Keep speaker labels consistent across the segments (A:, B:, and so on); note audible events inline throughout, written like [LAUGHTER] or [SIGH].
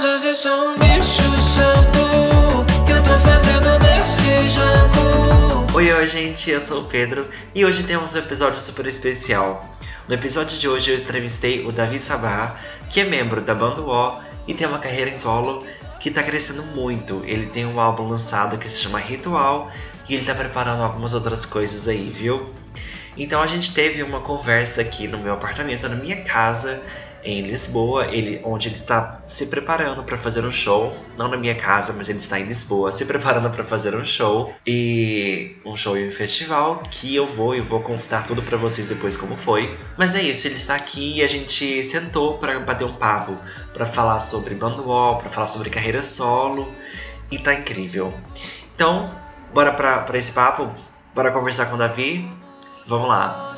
A: Às vezes sou um bicho santo que eu tô fazendo nesse jogo.
B: Oi, oi, gente, eu sou o Pedro e hoje temos um episódio super especial. No episódio de hoje eu entrevistei o Davi Sabá, que é membro da banda O e tem uma carreira em solo que tá crescendo muito. Ele tem um álbum lançado que se chama Ritual e ele tá preparando algumas outras coisas aí, viu? Então a gente teve uma conversa aqui no meu apartamento, na minha casa, em Lisboa, ele, onde ele está se preparando para fazer um show, não na minha casa, mas ele está em Lisboa, se preparando para fazer um show e um show e um festival que eu vou e vou contar tudo para vocês depois como foi. Mas é isso, ele está aqui e a gente sentou para bater um papo, para falar sobre bando wall, para falar sobre carreira solo e tá incrível. Então, bora para esse papo, bora conversar com o Davi. Vamos lá.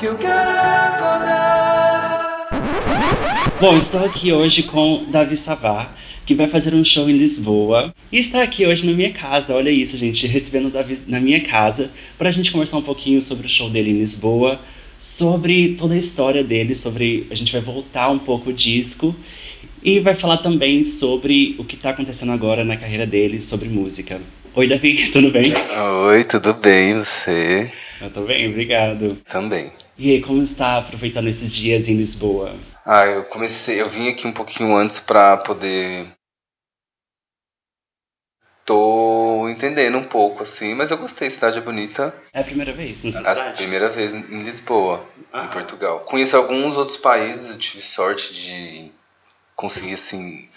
A: Que eu quero acordar.
C: Bom, estou aqui hoje com Davi Savar, que vai fazer um show em Lisboa. E está aqui hoje na minha casa, olha isso, gente, recebendo o Davi na minha casa, para a gente conversar um pouquinho sobre o show dele em Lisboa, sobre toda a história dele, sobre. A gente vai voltar um pouco o disco. E vai falar também sobre o que está acontecendo agora na carreira dele, sobre música. Oi, Davi, [LAUGHS] tudo bem?
D: Oi, tudo bem? Você
C: Eu tô bem, obrigado.
D: também.
C: E aí, como está aproveitando esses dias em Lisboa?
D: Ah, eu comecei, eu vim aqui um pouquinho antes pra poder. Tô entendendo um pouco, assim, mas eu gostei, cidade é bonita.
C: É a primeira vez nessa
D: A
C: cidade?
D: primeira vez em Lisboa,
C: Ah.
D: em Portugal. Conheço alguns outros países, tive sorte de conseguir, assim,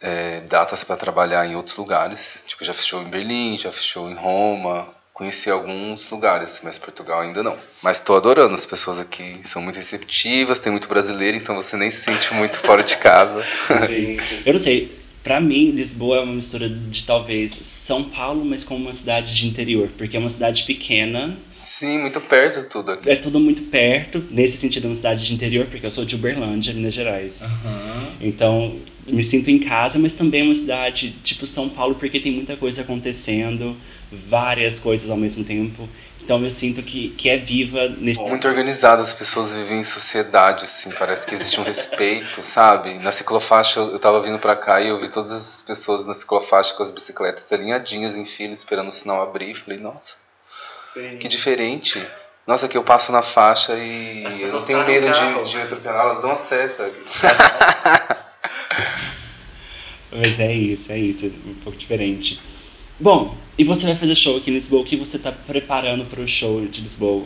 D: é, datas para trabalhar em outros lugares. Tipo, já fechou em Berlim, já fechou em Roma. Conheci alguns lugares, mas Portugal ainda não. Mas tô adorando, as pessoas aqui são muito receptivas, tem muito brasileiro, então você nem se sente muito [LAUGHS] fora de casa.
C: Sim. Eu não sei, pra mim, Lisboa é uma mistura de talvez São Paulo, mas com uma cidade de interior, porque é uma cidade pequena,
D: Sim, muito perto tudo aqui.
C: é tudo muito perto, nesse sentido é uma cidade de interior, porque eu sou de Uberlândia, Minas Gerais. Então, me sinto em casa, mas também é uma cidade tipo São Paulo, porque tem muita coisa acontecendo, várias coisas ao mesmo tempo. Então eu sinto que, que é viva nesse
D: Muito organizado, as pessoas vivem em sociedade, assim, parece que existe um respeito, [LAUGHS] sabe? Na ciclofaixa, eu tava vindo pra cá e eu vi todas as pessoas na ciclofaixa com as bicicletas alinhadinhas em fila, esperando o sinal abrir. Falei, nossa, que diferente. Nossa, que eu passo na faixa e eu não tenho medo de, de me atropelar, elas dão a seta. [LAUGHS]
C: Mas é isso, é isso, um pouco diferente. Bom, e você vai fazer show aqui em Lisboa, o que você está preparando para o show de Lisboa?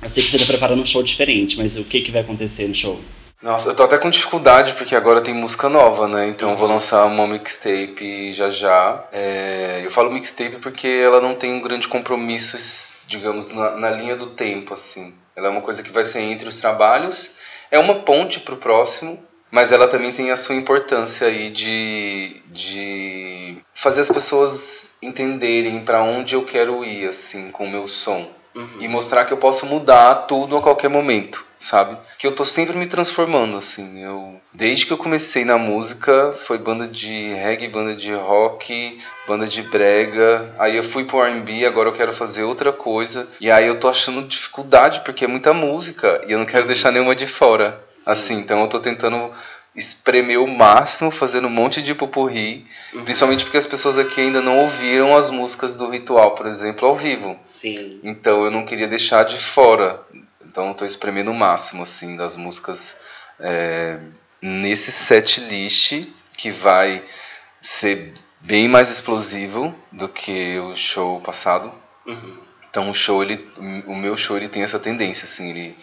C: Eu sei que você está preparando um show diferente, mas o que, que vai acontecer no show?
D: Nossa, eu tô até com dificuldade porque agora tem música nova, né? Então eu vou lançar uma mixtape já já. É, eu falo mixtape porque ela não tem um grande compromisso, digamos, na, na linha do tempo, assim. Ela é uma coisa que vai ser entre os trabalhos, é uma ponte pro próximo, mas ela também tem a sua importância aí de, de fazer as pessoas entenderem para onde eu quero ir, assim, com o meu som. E mostrar que eu posso mudar tudo a qualquer momento, sabe? Que eu tô sempre me transformando, assim. Eu, desde que eu comecei na música, foi banda de reggae, banda de rock, banda de brega. Aí eu fui pro R&B, agora eu quero fazer outra coisa. E aí eu tô achando dificuldade porque é muita música e eu não quero deixar nenhuma de fora. Assim, então eu tô tentando espremer o máximo, fazendo um monte de pupurri, principalmente porque as pessoas aqui ainda não ouviram as músicas do Ritual, por exemplo, ao vivo.
B: Sim.
D: Então eu não queria deixar de fora. Então eu tô espremendo o máximo, assim, das músicas é, nesse set list que vai ser bem mais explosivo do que o show passado. Então o show, ele, o meu show, ele tem essa tendência, assim, ele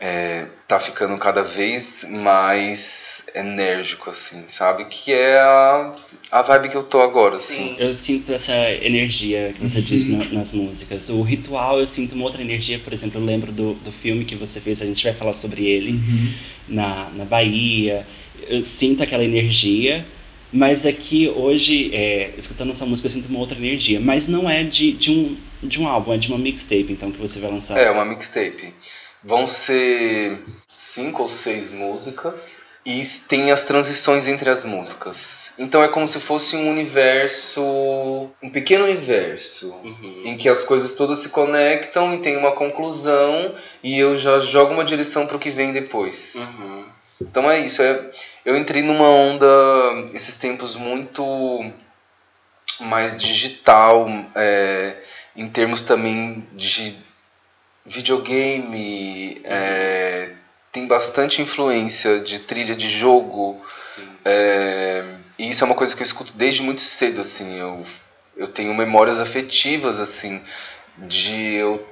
D: é, tá ficando cada vez mais enérgico, assim, sabe? Que é a, a vibe que eu tô agora, assim.
C: Eu sinto essa energia que você diz na- nas músicas. O ritual, eu sinto uma outra energia, por exemplo, eu lembro do, do filme que você fez, a gente vai falar sobre ele, na, na Bahia. Eu sinto aquela energia, mas aqui hoje, é, escutando essa música, eu sinto uma outra energia. Mas não é de, de, um, de um álbum, é de uma mixtape, então, que você vai lançar.
D: É, uma mixtape. Vão ser cinco ou seis músicas e tem as transições entre as músicas. Então é como se fosse um universo, um pequeno universo,
C: Uhum.
D: em que as coisas todas se conectam e tem uma conclusão e eu já jogo uma direção para o que vem depois.
C: Uhum.
D: Então é isso. É, eu entrei numa onda, esses tempos, muito mais digital, é, em termos também de videogame, é, tem bastante influência de trilha de jogo. É, e isso é uma coisa que eu escuto desde muito cedo, assim. Eu, eu tenho memórias afetivas, assim, de eu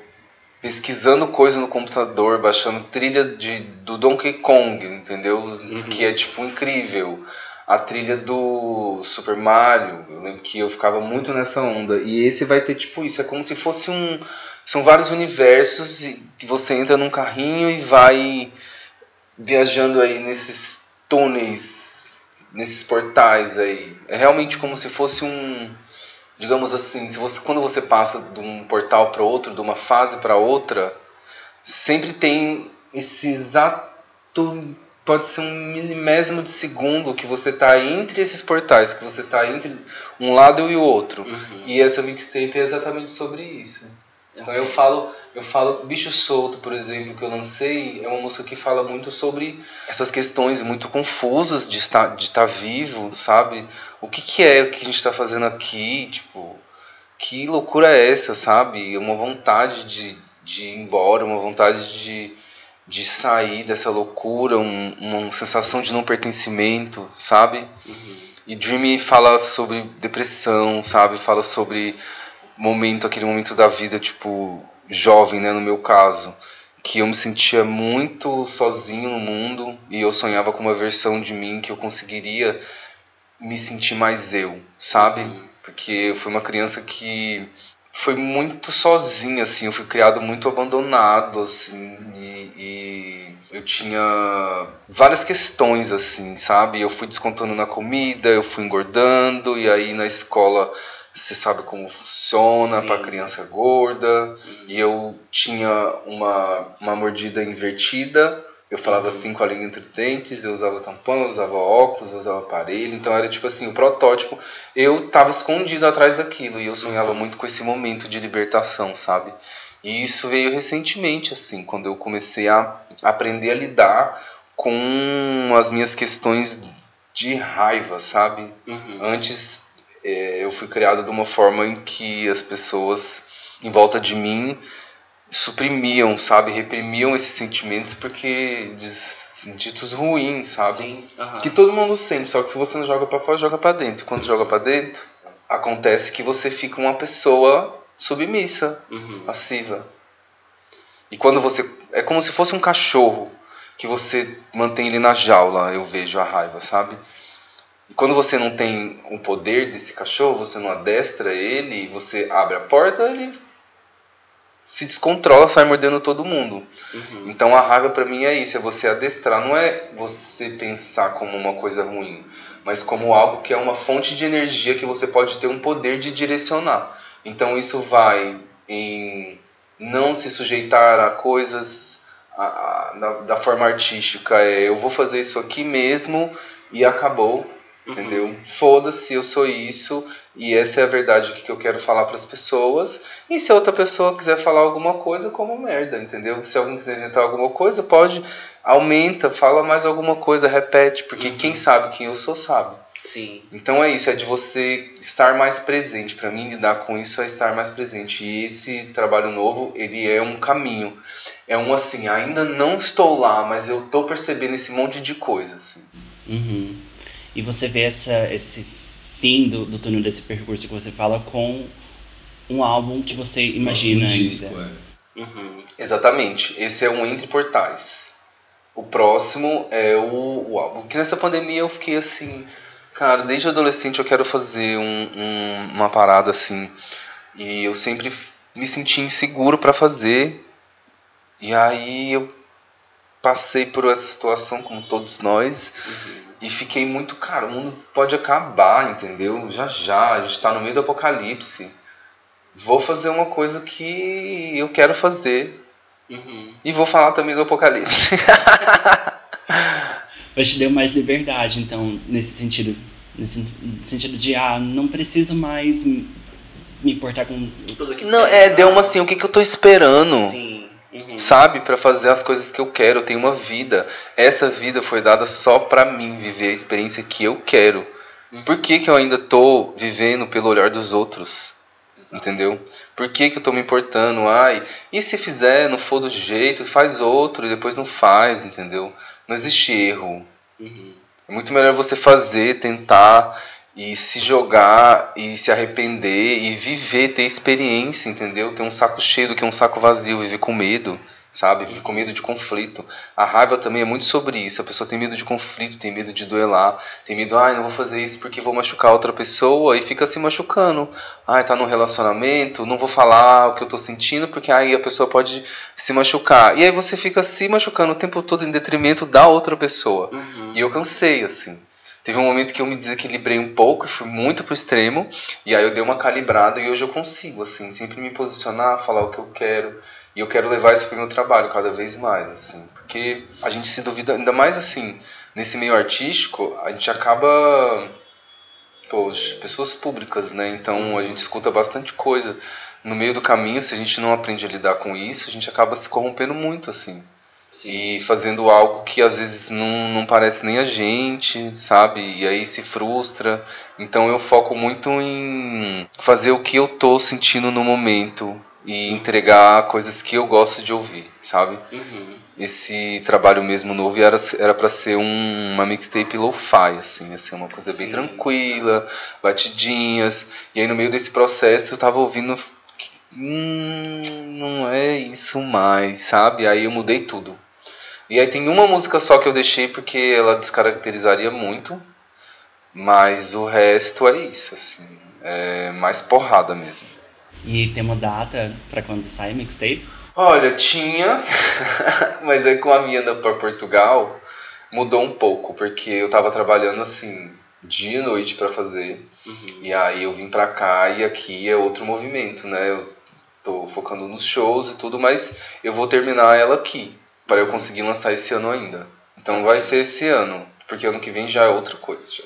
D: pesquisando coisa no computador, baixando trilha de, do Donkey Kong, entendeu?
C: Uhum.
D: Que é, tipo, incrível. A trilha do Super Mario, eu lembro que eu ficava muito nessa onda. E esse vai ter, tipo, isso. É como se fosse um... São vários universos que você entra num carrinho e vai viajando aí nesses túneis, nesses portais aí. É realmente como se fosse um digamos assim, se você, quando você passa de um portal para outro, de uma fase para outra, sempre tem esse exato pode ser um milimésimo de segundo que você está entre esses portais, que você está entre um lado e o outro.
C: Uhum.
D: E essa mixtape é exatamente sobre isso. Então eu falo, eu falo Bicho Solto, por exemplo, que eu lancei, é uma música que fala muito sobre essas questões muito confusas de estar, de estar vivo, sabe? O que, que é o que a gente está fazendo aqui, tipo, que loucura é essa, sabe? Uma vontade de, de ir embora, uma vontade de, de sair dessa loucura, um, uma sensação de não pertencimento, sabe? E Dreamy fala sobre depressão, sabe? Fala sobre momento, aquele momento da vida, tipo, jovem, né, no meu caso, que eu me sentia muito sozinho no mundo e eu sonhava com uma versão de mim que eu conseguiria me sentir mais eu, sabe? Porque eu fui uma criança que foi muito sozinha, assim, eu fui criado muito abandonado, assim, e, e eu tinha várias questões, assim, sabe? Eu fui descontando na comida, eu fui engordando, e aí na escola você sabe como funciona para criança gorda. E eu tinha uma, uma mordida invertida. Eu falava assim com a língua entre dentes, eu usava tampão, eu usava óculos, eu usava aparelho. Então era tipo assim, o protótipo. Eu tava escondido atrás daquilo e eu sonhava muito com esse momento de libertação, sabe? E isso veio recentemente, assim, quando eu comecei a aprender a lidar com as minhas questões de raiva, sabe?
C: Uhum.
D: Antes é, eu fui criado de uma forma em que as pessoas em volta de mim suprimiam, sabe, reprimiam esses sentimentos porque diz- ditos ruins, sabe?
C: Sim. aham.
D: Que todo mundo sente, só que se você não joga pra fora, joga pra dentro. Quando joga pra dentro, acontece que você fica uma pessoa submissa,
C: Uhum.
D: passiva. E quando você é como se fosse um cachorro que você mantém ele na jaula, eu vejo a raiva, sabe? E quando você não tem o poder desse cachorro, você não adestra ele, você abre a porta, ele se descontrola, sai mordendo todo mundo.
C: Uhum.
D: Então a raiva pra mim é isso, é você adestrar, não é você pensar como uma coisa ruim, mas como algo que é uma fonte de energia que você pode ter um poder de direcionar. Então isso vai em não se sujeitar a coisas a- a- da, da forma artística, é eu vou fazer isso aqui mesmo e acabou, entendeu? Foda-se, eu sou isso e essa é a verdade que eu quero falar para as pessoas. E se outra pessoa quiser falar alguma coisa, como merda, entendeu? Se alguém quiser inventar alguma coisa, pode aumenta, fala mais alguma coisa, repete, porque quem sabe quem eu sou sabe.
C: Sim.
D: Então é isso, é de você estar mais presente. Para mim lidar com isso é estar mais presente. E esse trabalho novo, ele é um caminho. É um assim, ainda não estou lá, mas eu tô percebendo esse monte de coisa assim.
C: Uhum. E você vê essa, esse fim do, do túnel desse percurso que você fala com um álbum que você imagina
E: Nossa, um
C: ainda.
E: disco, é.
C: Uhum.
D: Exatamente. Esse é um Entre Portais. O próximo é o, o álbum. Que nessa pandemia eu fiquei assim. Cara, desde adolescente eu quero fazer um, um- uma parada assim. E eu sempre me senti inseguro pra fazer. E aí eu passei por essa situação, como todos nós. E fiquei muito, cara, o mundo pode acabar, entendeu? Já já, a gente tá no meio do apocalipse. Vou fazer uma coisa que eu quero fazer.
C: Uhum.
D: E vou falar também do Apocalipse. [LAUGHS]
C: Mas te deu mais liberdade, então, nesse sentido. Nesse sentido de, ah, não preciso mais me me importar com tudo que
D: Não, é, deu uma assim, o que, que eu tô esperando?
C: Sim. Uhum.
D: sabe? Para fazer as coisas que eu quero. Eu tenho uma vida. Essa vida foi dada só para mim viver a experiência que eu quero.
B: Uhum.
D: Por que, que eu ainda tô vivendo pelo olhar dos outros?
B: Exato.
D: Entendeu? Por que, que eu tô me importando? Ai, e se fizer, não for do jeito, faz outro e depois não faz, entendeu? Não existe erro.
B: Uhum.
D: É muito melhor você fazer, tentar e se jogar e se arrepender e viver, ter experiência, entendeu? Ter um saco cheio do que um saco vazio, viver com medo, sabe? Viver com medo de conflito. A raiva também é muito sobre isso. A pessoa tem medo de conflito, tem medo de duelar, tem medo, ai, não vou fazer isso porque vou machucar outra pessoa e fica se machucando. Ai, tá num relacionamento, não vou falar o que eu tô sentindo porque aí a pessoa pode se machucar. E aí você fica se machucando o tempo todo em detrimento da outra pessoa.
B: Uhum.
D: E eu cansei, assim. Teve um momento que eu me desequilibrei um pouco e fui muito pro extremo. E aí eu dei uma calibrada e hoje eu consigo, assim, sempre me posicionar, falar o que eu quero. E eu quero levar isso pro meu trabalho cada vez mais, assim. Porque a gente se duvida, ainda mais assim, nesse meio artístico, a gente acaba. Pô, as pessoas públicas, né? Então a gente escuta bastante coisa. No meio do caminho, se a gente não aprende a lidar com isso, a gente acaba se corrompendo muito, assim
B: Sim.
D: e fazendo algo que às vezes não, não parece nem a gente, sabe? E aí se frustra. Então eu foco muito em fazer o que eu tô sentindo no momento e entregar coisas que eu gosto de ouvir, sabe?
B: Uhum.
D: Esse trabalho mesmo novo era era para ser um, uma mixtape lo-fi assim, assim, uma coisa bem
B: Sim.
D: tranquila, batidinhas. E aí no meio desse processo eu tava ouvindo Hum, não é isso mais, sabe? Aí eu mudei tudo. E aí tem uma música só que eu deixei porque ela descaracterizaria muito, mas o resto é isso, assim, é mais porrada mesmo.
C: E tem uma data pra quando sai a mixtape?
D: Olha, tinha, [LAUGHS] mas aí com a minha ida para Portugal mudou um pouco, porque eu tava trabalhando assim, dia e noite para fazer.
B: Uhum.
D: E aí eu vim pra cá e aqui é outro movimento, né? Eu tô focando nos shows e tudo, mas eu vou terminar ela aqui, para eu conseguir lançar esse ano ainda. Então vai ser esse ano, porque ano que vem já é outra coisa. Já.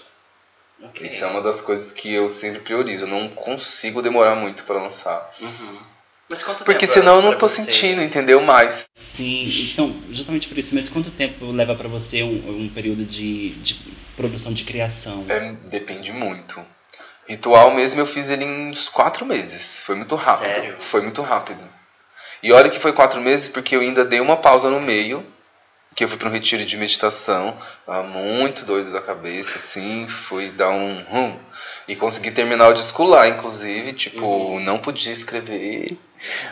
B: Ok.
D: Isso é uma das coisas que eu sempre priorizo. Eu não consigo demorar muito para lançar.
B: Uhum. Mas quanto
D: Porque
B: tempo
D: senão eu não tô
B: você-
D: sentindo, entendeu? Mais.
C: Sim, então, justamente por isso, mas quanto tempo leva pra você um, um período de, de produção de criação?
D: É, depende muito. Ritual mesmo eu fiz ele em uns quatro meses. Foi muito rápido.
B: Sério?
D: Foi muito rápido. E olha que foi quatro meses porque eu ainda dei uma pausa no meio. Que eu fui para um retiro de meditação. Tava muito doido da cabeça, assim. Fui dar um rum. E consegui terminar o disco lá, inclusive. Tipo,
B: Uhum.
D: não podia escrever.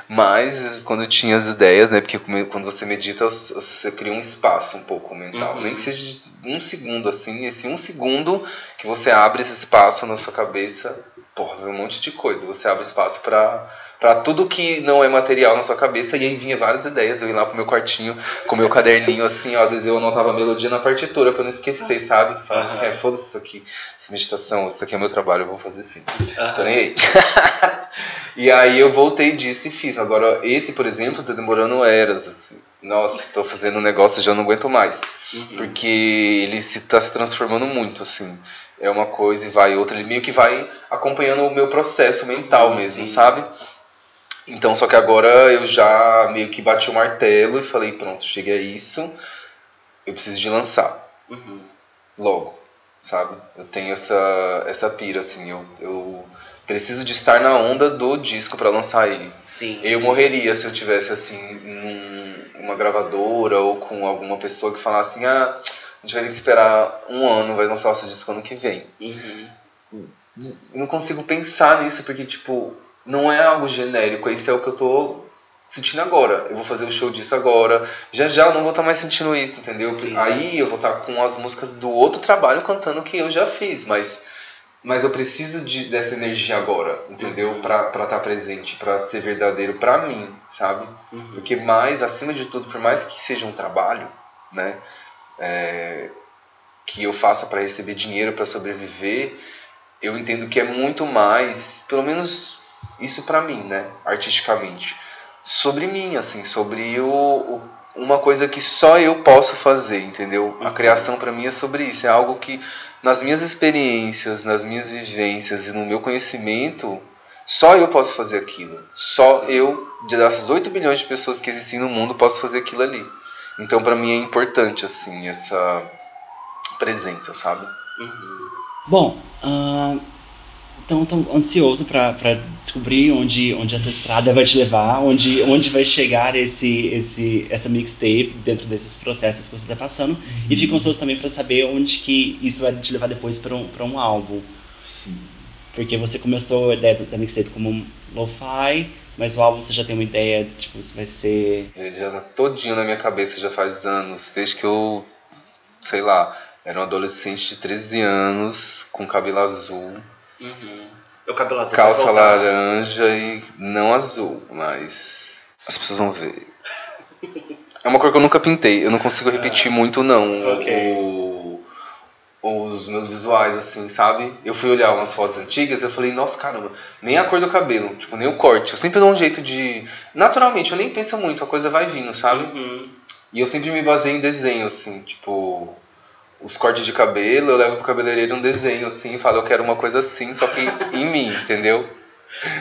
D: Mas quando eu tinha as ideias, né? Porque quando você medita, você cria um espaço um pouco mental.
B: Uhum.
D: Nem que seja de um segundo, assim. Esse um segundo que você abre esse espaço na sua cabeça, porra, vem um monte de coisa. Você abre espaço pra, pra tudo que não é material na sua cabeça. E aí vinha várias ideias. Eu ia lá pro meu quartinho com meu caderninho, assim. Ó, às vezes eu anotava a melodia na partitura pra não esquecer, sabe? Que falava assim. "Ai, foda-se isso aqui. Essa meditação, isso aqui é meu trabalho, eu vou fazer sim.
B: Aham.
D: Tô nem aí. [LAUGHS] e aí eu voltei disso e fiz. Agora, esse, por exemplo, tá demorando eras, assim. Nossa, tô fazendo um negócio e já não aguento mais.
B: Uhum.
D: Porque ele se tá se transformando muito, assim. É uma coisa e vai outra. Ele meio que vai acompanhando o meu processo mental
B: Uhum,
D: mesmo,
B: sim.
D: sabe? Então, só que agora eu já meio que bati o martelo e falei, pronto, cheguei a isso. Eu preciso de lançar
B: Uhum.
D: logo, sabe? Eu tenho essa, essa pira, assim. Eu, eu preciso de estar na onda do disco pra lançar ele.
B: Sim.
D: Eu
B: sim.
D: morreria se eu tivesse assim num, uma gravadora ou com alguma pessoa que falasse assim, ah, a gente vai ter que esperar um ano, vai lançar o seu disco ano que vem.
B: Uhum.
D: Não consigo pensar nisso porque tipo não é algo genérico, isso é o que eu tô sentindo agora. Eu vou fazer o show disso agora. Já já eu não vou estar mais sentindo isso, entendeu?
B: Sim.
D: Aí eu vou estar com as músicas do outro trabalho cantando que eu já fiz, mas mas eu preciso de, dessa energia agora, entendeu?
B: Uhum.
D: Pra estar presente, pra ser verdadeiro pra mim, sabe?
B: Uhum.
D: Porque mais, acima de tudo, por mais que seja um trabalho, né, é, que eu faça para receber dinheiro para sobreviver, eu entendo que é muito mais, pelo menos isso para mim, né, artisticamente, sobre mim, assim, sobre o, o- uma coisa que só eu posso fazer, entendeu? A
B: Uhum.
D: criação para mim é sobre isso, é algo que nas minhas experiências, nas minhas vivências e no meu conhecimento, só eu posso fazer aquilo. Só
B: Sim.
D: eu de dessas 8 bilhões de pessoas que existem no mundo, posso fazer aquilo ali. Então, para mim é importante assim essa presença, sabe?
C: Bom, ah, então tô ansioso pra descobrir onde, onde essa estrada vai te levar, onde, onde vai chegar esse, esse, essa mixtape dentro desses processos que você tá passando. E fico ansioso também pra saber onde que isso vai te levar depois pra um, pra um álbum.
D: Sim.
C: Porque você começou a ideia da mixtape como um lo-fi, mas o álbum você já tem uma ideia, tipo, se vai ser...
D: Ele já tá todinho na minha cabeça já faz anos, desde que eu, sei lá, era um adolescente de 13 anos, com cabelo azul,
B: O cabelo azul
D: calça laranja e não azul, mas as pessoas vão ver. É uma cor que eu nunca pintei, eu não consigo repetir muito não
B: Ok.
D: o- os meus visuais assim, sabe? Eu fui olhar umas fotos antigas e eu falei, nossa, caramba, nem a cor do cabelo, tipo, nem o corte. Eu sempre dou um jeito de. Naturalmente, eu nem penso muito, a coisa vai vindo, sabe?
B: Uhum.
D: E eu sempre me baseio em desenho, assim, tipo. Os cortes de cabelo, eu levo pro cabeleireiro um desenho, assim, e falo, eu quero uma coisa assim, só que em mim, [LAUGHS] entendeu?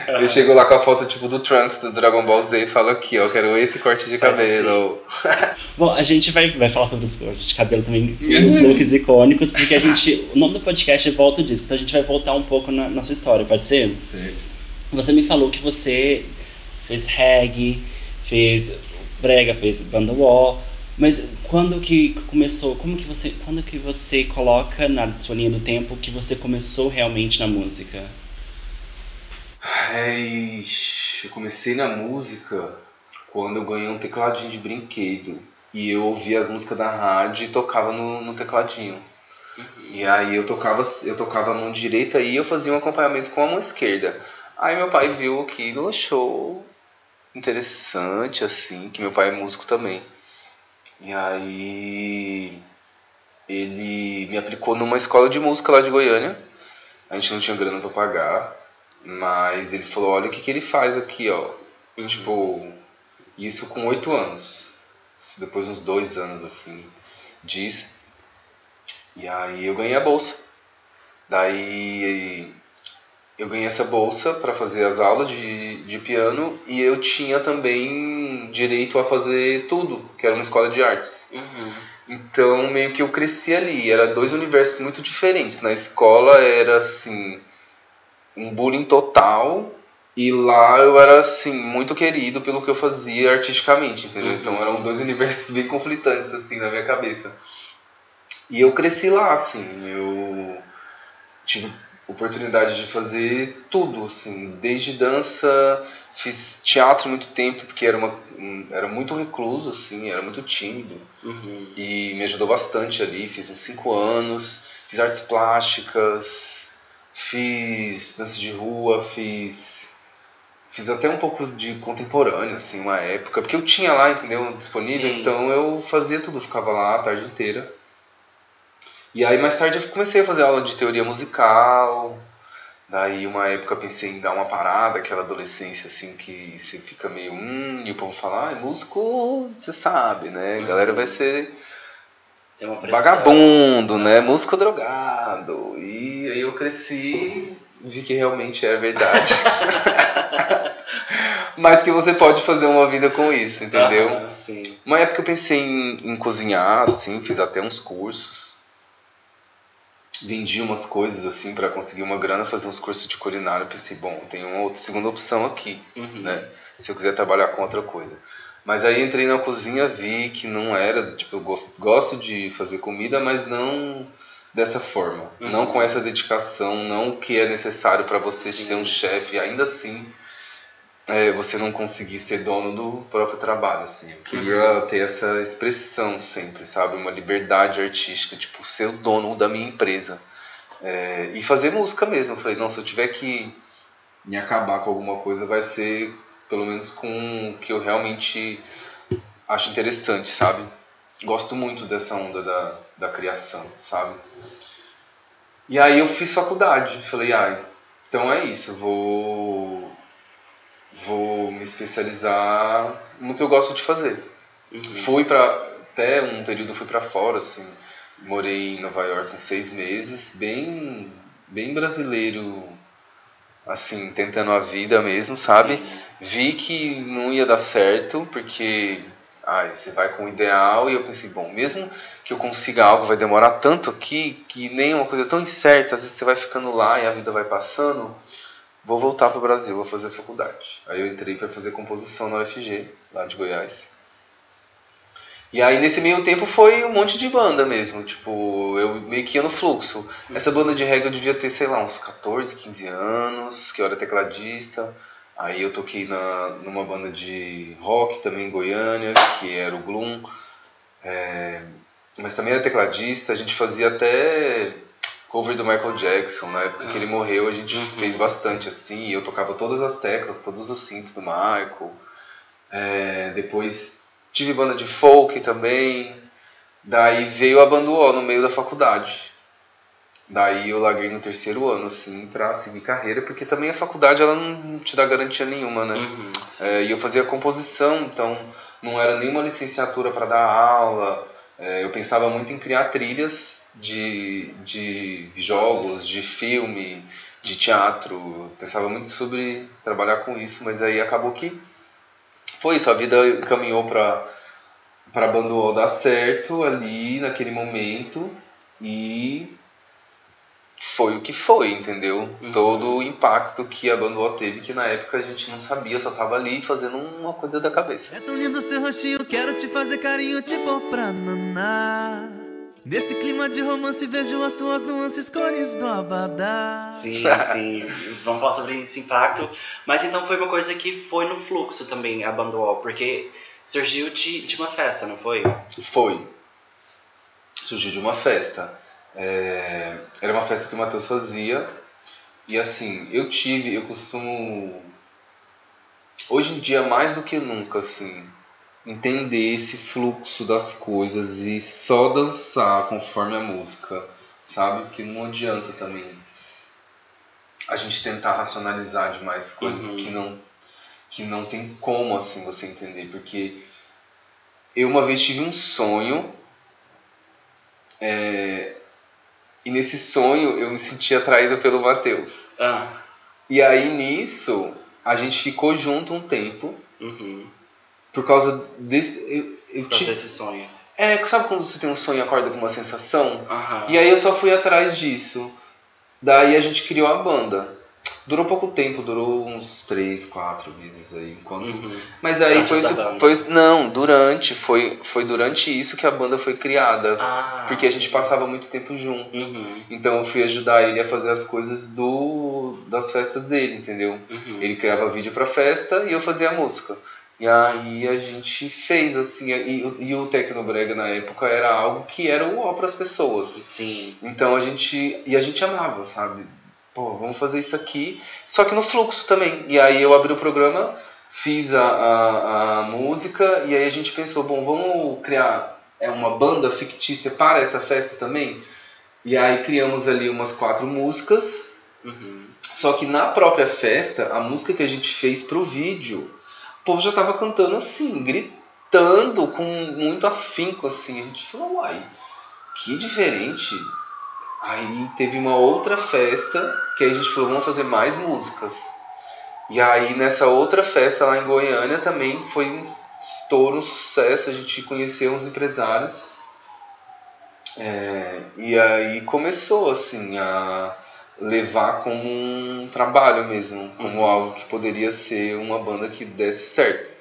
D: Eu chego lá com a foto, tipo, do Trunks, do Dragon Ball Z, e falo aqui, ó, eu quero esse corte de cabelo. [LAUGHS]
C: Bom, a gente vai, vai falar sobre os cortes de cabelo também, os looks icônicos, porque a gente... O nome do podcast é Volta o Disco, então a gente vai voltar um pouco na, na sua história, pode ser? Você me falou que você fez reggae, fez brega, fez banda wall, mas quando que começou, como que você, quando que você coloca na sua linha do tempo que você começou realmente na música?
D: Ai, eu comecei na música quando eu ganhei um tecladinho de brinquedo. E eu ouvia as músicas da rádio e tocava no, no tecladinho. E aí eu tocava, eu tocava a mão direita e eu fazia um acompanhamento com a mão esquerda. Aí meu pai viu aquilo, achou interessante, assim, que meu pai é músico também. E aí ele me aplicou numa escola de música lá de Goiânia. A gente não tinha grana pra pagar, mas ele falou, olha o que, que ele faz aqui, ó. Tipo, isso com oito anos. Depois uns dois anos, assim, diz. E aí eu ganhei a bolsa. Daí eu ganhei essa bolsa para fazer as aulas de, de piano e eu tinha também direito a fazer tudo, que era uma escola de artes. Então meio que eu cresci ali, era dois universos muito diferentes. Na escola era assim um bullying total e lá eu era assim muito querido pelo que eu fazia artisticamente, entendeu? Então eram dois [LAUGHS] universos bem conflitantes assim na minha cabeça. E eu cresci lá assim, eu tive oportunidade de fazer tudo assim, desde dança, fiz teatro muito tempo porque era uma um- era muito recluso assim, era muito tímido e me ajudou bastante ali. Fiz uns 5 anos, fiz artes plásticas, fiz dança de rua, fiz. Fiz até um pouco de contemporâneo, assim, uma época, porque eu tinha lá, entendeu, disponível,
B: Sim.
D: então eu fazia tudo, ficava lá a tarde inteira. E aí mais tarde eu comecei a fazer aula de teoria musical, daí uma época eu pensei em dar uma parada, aquela adolescência assim que você fica meio, hum, e o povo fala, ah, é músico, você sabe, né, a galera vai ser vagabundo, né? Músico drogado. E aí eu cresci vi que realmente é verdade. [LAUGHS] Mas que você pode fazer uma vida com isso, entendeu?
B: Sim.
D: Uma época eu pensei em, em cozinhar, assim, fiz até uns cursos. Vendi umas coisas, assim, para conseguir uma grana, fazer uns cursos de culinária. Pensei, bom, tem uma outra segunda opção aqui,
B: Uhum.
D: né? Se eu quiser trabalhar com outra coisa. Mas aí entrei na cozinha, vi que não era, tipo, eu gosto, gosto de fazer comida, mas não dessa forma.
B: Uhum.
D: Não com essa dedicação, não o que é necessário para você
B: Sim.
D: ser um chefe. Ainda assim, é, você não conseguir ser dono do próprio trabalho, assim. Eu queria ter essa expressão sempre, sabe? Uma liberdade artística, tipo, ser o dono da minha empresa. É, e fazer música mesmo. Eu falei, não, se eu tiver que me acabar com alguma coisa, vai ser pelo menos com o que eu realmente acho interessante, sabe? Gosto muito dessa onda da, da criação, sabe? E aí eu fiz faculdade. Falei, ah, então é isso, vou vou me especializar no que eu gosto de fazer.
B: Uhum.
D: Fui para até um período fui para fora assim, morei em Nova York uns seis meses, bem bem brasileiro assim, tentando a vida mesmo, sabe?
C: Sim.
D: Vi que não ia dar certo, porque ai, você vai com o ideal e eu pensei, bom, mesmo que eu consiga algo, vai demorar tanto aqui, que nem uma coisa tão incerta, às vezes você vai ficando lá e a vida vai passando, vou voltar para o Brasil, vou fazer faculdade. Aí eu entrei para fazer composição na UFG, lá de Goiás. E aí nesse meio tempo foi um monte de banda mesmo, tipo, eu meio que ia no fluxo. Essa banda de reggae eu devia ter, sei lá, uns 14, 15 anos, que eu era tecladista. Aí eu toquei na, numa banda de rock também em Goiânia, que era o Gloom. É, mas também era tecladista, a gente fazia até cover do Michael Jackson, na época que ele morreu a gente fez bastante assim, eu tocava todas as teclas, todos os synths do Michael. É, depois tive banda de folk também. Daí veio a banda no meio da faculdade. Daí eu larguei no terceiro ano, assim, pra seguir carreira, porque também a faculdade ela não te dá garantia nenhuma, né?
C: Uhum.
D: É, e eu fazia composição, então não era nenhuma licenciatura para dar aula. É, eu pensava muito em criar trilhas de, de jogos, de filme, de teatro. Eu pensava muito sobre trabalhar com isso, mas aí acabou que foi isso. A vida encaminhou para para a banda UOL dar certo ali naquele momento e foi o que foi, entendeu?
C: Uhum.
D: Todo o impacto que a banda UOL teve, que na época a gente não sabia, só tava ali fazendo uma coisa da cabeça.
A: É tão lindo seu rostinho, quero te fazer carinho, te pôr pra naná. Nesse clima de romance vejo as suas nuances, cores do abadá.
C: Sim, [LAUGHS] sim. Vamos falar sobre esse impacto. Mas então foi uma coisa que foi no fluxo também, a banda UOL, porque surgiu de, de uma festa, não foi?
D: Foi. Surgiu de uma festa. É, Era uma festa que o Matheus fazia. E assim, eu tive, eu costumo. Hoje em dia, mais do que nunca, assim, entender esse fluxo das coisas e só dançar conforme a música, sabe? Porque não adianta também a gente tentar racionalizar demais coisas
C: Uhum.
D: que não que não tem como assim você entender, porque eu uma vez tive um sonho é, e nesse sonho eu me senti atraído pelo Matheus.
C: Ah,
D: E aí nisso a gente ficou junto um tempo
C: uhum.
D: por causa desse eu, eu
C: Pra ter
D: tive,
C: esse sonho.
D: é, sabe quando você tem um sonho e acorda com uma sensação?
C: Aham.
D: E aí eu só fui atrás disso. Daí a gente criou a banda. Durou pouco tempo, durou uns 3, 4 meses aí, enquanto
C: Uhum.
D: Mas aí foi isso, foi não, durante, foi foi durante isso que a banda foi criada,
C: Ah.
D: porque a gente passava muito tempo junto.
C: Uhum.
D: Então eu fui ajudar ele a fazer as coisas do das festas dele, entendeu?
C: Uhum.
D: Ele criava vídeo pra festa e eu fazia a música. E aí a gente fez assim, e, e o Tecnobrega na época era algo que era o ó pras pessoas.
C: Sim.
D: Então a gente. E a gente amava, sabe? Pô, vamos fazer isso aqui. Só que no fluxo também. E aí eu abri o programa, fiz a, a, a música, e aí a gente pensou, bom, vamos criar é, uma banda fictícia para essa festa também? E aí criamos ali umas quatro músicas.
C: Uhum.
D: Só que na própria festa, a música que a gente fez pro vídeo, o povo já tava cantando assim, gritando com muito afinco, assim. A gente falou, uai, que diferente. Aí teve uma outra festa que a gente falou, vamos fazer mais músicas. E aí nessa outra festa lá em Goiânia também foi um estouro, um sucesso. A gente conheceu uns empresários. É, e aí começou assim a levar como um trabalho mesmo, como algo que poderia ser uma banda que desse certo.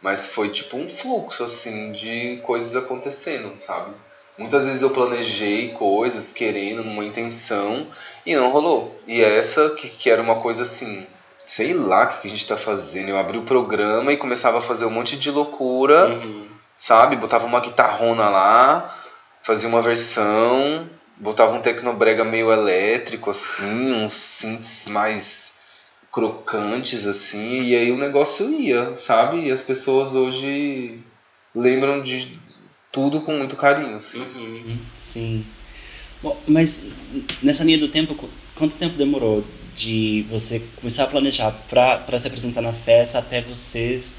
D: Mas foi tipo um fluxo assim de coisas acontecendo, sabe? Muitas vezes eu planejei coisas querendo uma intenção e não rolou. E essa que, que era uma coisa assim, sei lá o que, que a gente tá fazendo. Eu abri o programa e começava a fazer um monte de loucura
C: Uhum.
D: sabe? Botava uma guitarrona lá, fazia uma versão, botava um tecnobrega meio elétrico, assim, uns synths mais crocantes, assim, e aí o negócio ia, sabe? E as pessoas hoje lembram de tudo com muito carinho, assim.
C: Uhum. Sim. Bom, mas nessa linha do tempo, qu- quanto tempo demorou de você começar a planejar pra pra se apresentar na festa até vocês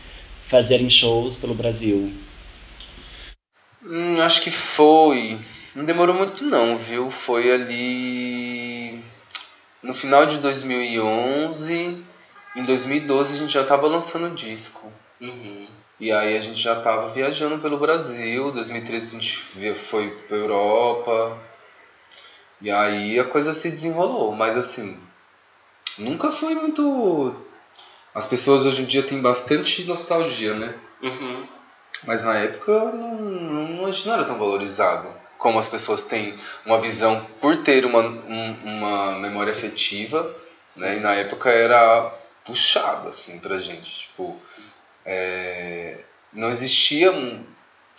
C: fazerem shows pelo Brasil?
D: Hum, acho que foi. Não demorou muito não, viu? Foi ali no final de 2011, em 2012 a gente já tava lançando disco.
C: Uhum.
D: E aí a gente já tava viajando pelo Brasil, 2013 a gente foi pra Europa. E aí a coisa se desenrolou, mas assim, nunca foi muito. As pessoas hoje em dia têm bastante nostalgia, né?
C: Uhum.
D: Mas na época não, não, não era tão valorizado. Como as pessoas têm uma visão por ter uma, um- uma memória afetiva, né? E na época era puxado, assim, pra gente. Tipo, é, não existia um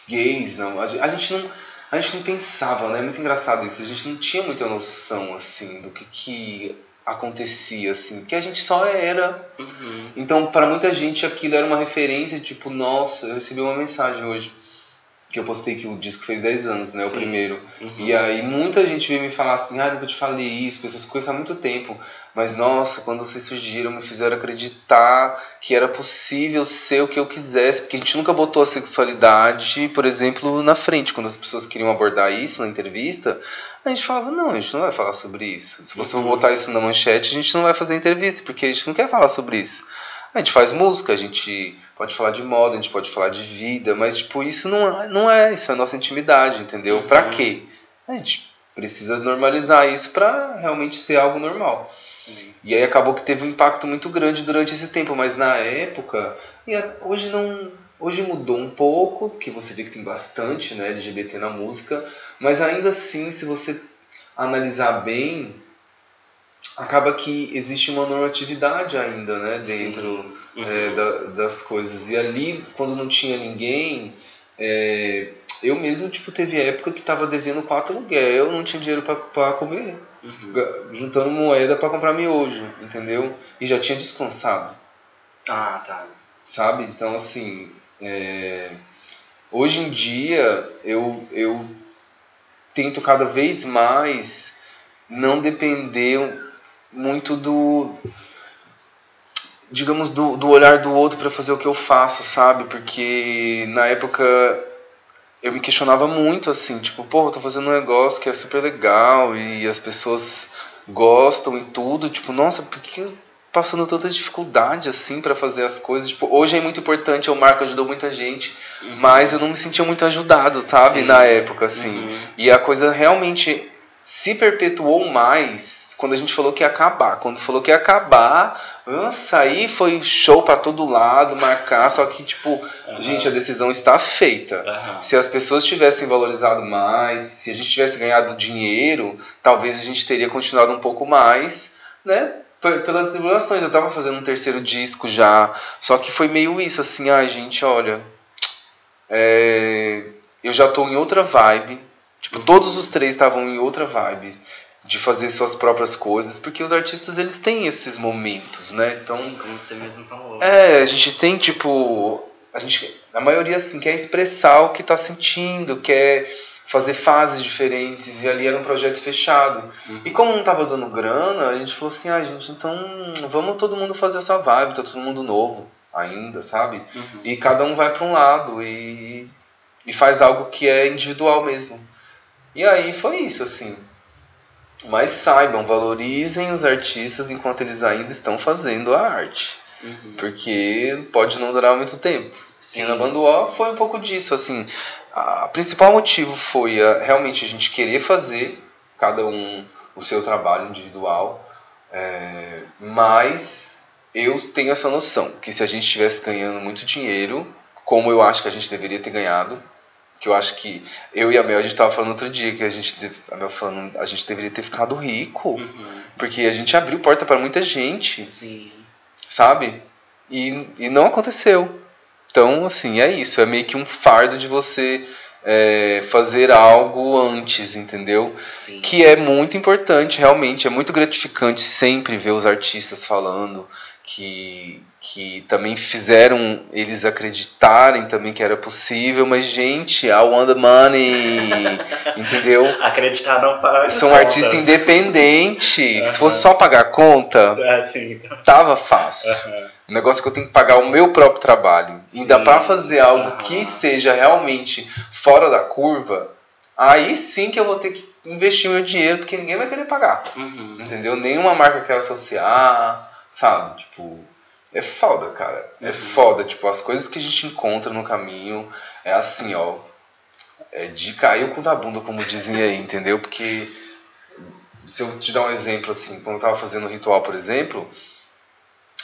D: gays, não. A gente não, a gente não pensava, né? É muito engraçado isso. A gente não tinha muita noção, assim, do que, que acontecia, assim. Que a gente só era
C: Uhum.
D: então, para muita gente aquilo era uma referência, tipo, nossa, eu recebi uma mensagem hoje que eu postei que o disco fez 10 anos, né, o
C: Sim.
D: primeiro.
C: Uhum.
D: E aí muita gente veio me falar assim: "Ah, nunca te falei isso, pessoas conhecem há muito tempo, mas nossa, quando vocês surgiram, me fizeram acreditar que era possível ser o que eu quisesse, porque a gente nunca botou a sexualidade, por exemplo, na frente quando as pessoas queriam abordar isso na entrevista, a gente falava: "Não, a gente não vai falar sobre isso. Se você
C: Uhum.
D: botar isso na manchete, a gente não vai fazer entrevista, porque a gente não quer falar sobre isso." A gente faz música, a gente pode falar de moda, a gente pode falar de vida, mas tipo, isso não é, não é isso é a nossa intimidade, entendeu?
C: Uhum.
D: Pra quê? A gente precisa normalizar isso pra realmente ser algo normal.
C: Sim.
D: E aí acabou que teve um impacto muito grande durante esse tempo, mas na época, e hoje não, hoje mudou um pouco, que você vê que tem bastante, né, LGBT na música, mas ainda assim, se você analisar bem, acaba que existe uma normatividade ainda, né, dentro
C: Sim.
D: é,
C: Uhum.
D: da- das coisas. E ali, quando não tinha ninguém, é, eu mesmo, tipo, teve época que tava devendo quatro aluguel, não tinha dinheiro pra comer,
C: Uhum.
D: juntando moeda pra comprar miojo, entendeu? E já tinha descansado,
C: Ah, tá.
D: sabe? Então, assim, é, hoje em dia, eu, eu tento cada vez mais não depender muito do digamos do, do olhar do outro para fazer o que eu faço, sabe? Porque na época eu me questionava muito assim, tipo, pô, eu tô fazendo um negócio que é super legal e as pessoas gostam e tudo, tipo, nossa, por que passando tanta dificuldade assim para fazer as coisas? Tipo, hoje é muito importante, o Marco ajudou muita gente,
C: Uhum.
D: mas eu não me sentia muito ajudado, sabe?
C: Sim.
D: Na época assim.
C: Uhum.
D: E a coisa realmente se perpetuou mais quando a gente falou que ia acabar. Quando falou que ia acabar, nossa, aí foi show pra todo lado, marcar, só que, tipo,
C: Aham.
D: gente, a decisão está feita.
C: Aham.
D: Se as pessoas tivessem valorizado mais, se a gente tivesse ganhado dinheiro, talvez a gente teria continuado um pouco mais, né? Pelas tribulações. Eu tava fazendo um terceiro disco já, só que foi meio isso, assim, ai, gente, olha. é, eu já tô em outra vibe. Tipo, todos os três estavam em outra vibe de fazer suas próprias coisas, porque os artistas eles têm esses momentos, né? Então,
C: Sim, como você mesmo falou.
D: é, a gente tem tipo, a gente, a maioria assim quer expressar o que tá sentindo, quer fazer fases diferentes e ali era um projeto fechado.
C: Uhum.
D: E como não tava dando grana, a gente falou assim, ah, gente, então vamos todo mundo fazer a sua vibe, tá todo mundo novo ainda, sabe?
C: Uhum.
D: E cada um vai para um lado e, e faz algo que é individual mesmo. E aí foi isso, assim. Mas saibam, valorizem os artistas enquanto eles ainda estão fazendo a arte.
C: Uhum.
D: Porque pode não durar muito tempo.
C: Sim.
D: E na banda O foi um pouco disso, assim. A principal motivo foi a, realmente a gente querer fazer, cada um o seu trabalho individual, é, mas eu tenho essa noção que se a gente estivesse ganhando muito dinheiro, como eu acho que a gente deveria ter ganhado, que eu acho que eu e a Mel a gente tava falando outro dia que a gente a Mel falando a gente deveria ter ficado rico,
C: Uhum.
D: porque a gente abriu porta para muita gente
C: Sim.
D: sabe? E, e não aconteceu. Então, assim, é isso. É meio que um fardo de você é, fazer algo antes, entendeu?
C: Sim.
D: Que é muito importante, realmente. É muito gratificante sempre ver os artistas falando que, que também fizeram eles acreditarem também que era possível. Mas, gente, I want the money, [LAUGHS] entendeu?
C: Acreditaram para.
D: Eu sou um artista independente. Se fosse só pagar a conta,
C: Ah, sim.
D: tava fácil. O negócio é que eu tenho que pagar o meu próprio trabalho. E ainda pra fazer algo que seja realmente fora da curva, aí sim que eu vou ter que investir meu dinheiro porque ninguém vai querer pagar.
C: Uhum.
D: Entendeu? Nenhuma marca quer associar, sabe? Tipo, é foda, cara. É
C: Uhum.
D: foda. Tipo, as coisas que a gente encontra no caminho é assim, ó. É de cair o cu da bunda, como dizem aí, entendeu? Porque se eu te dar um exemplo, assim, quando eu tava fazendo o ritual, por exemplo,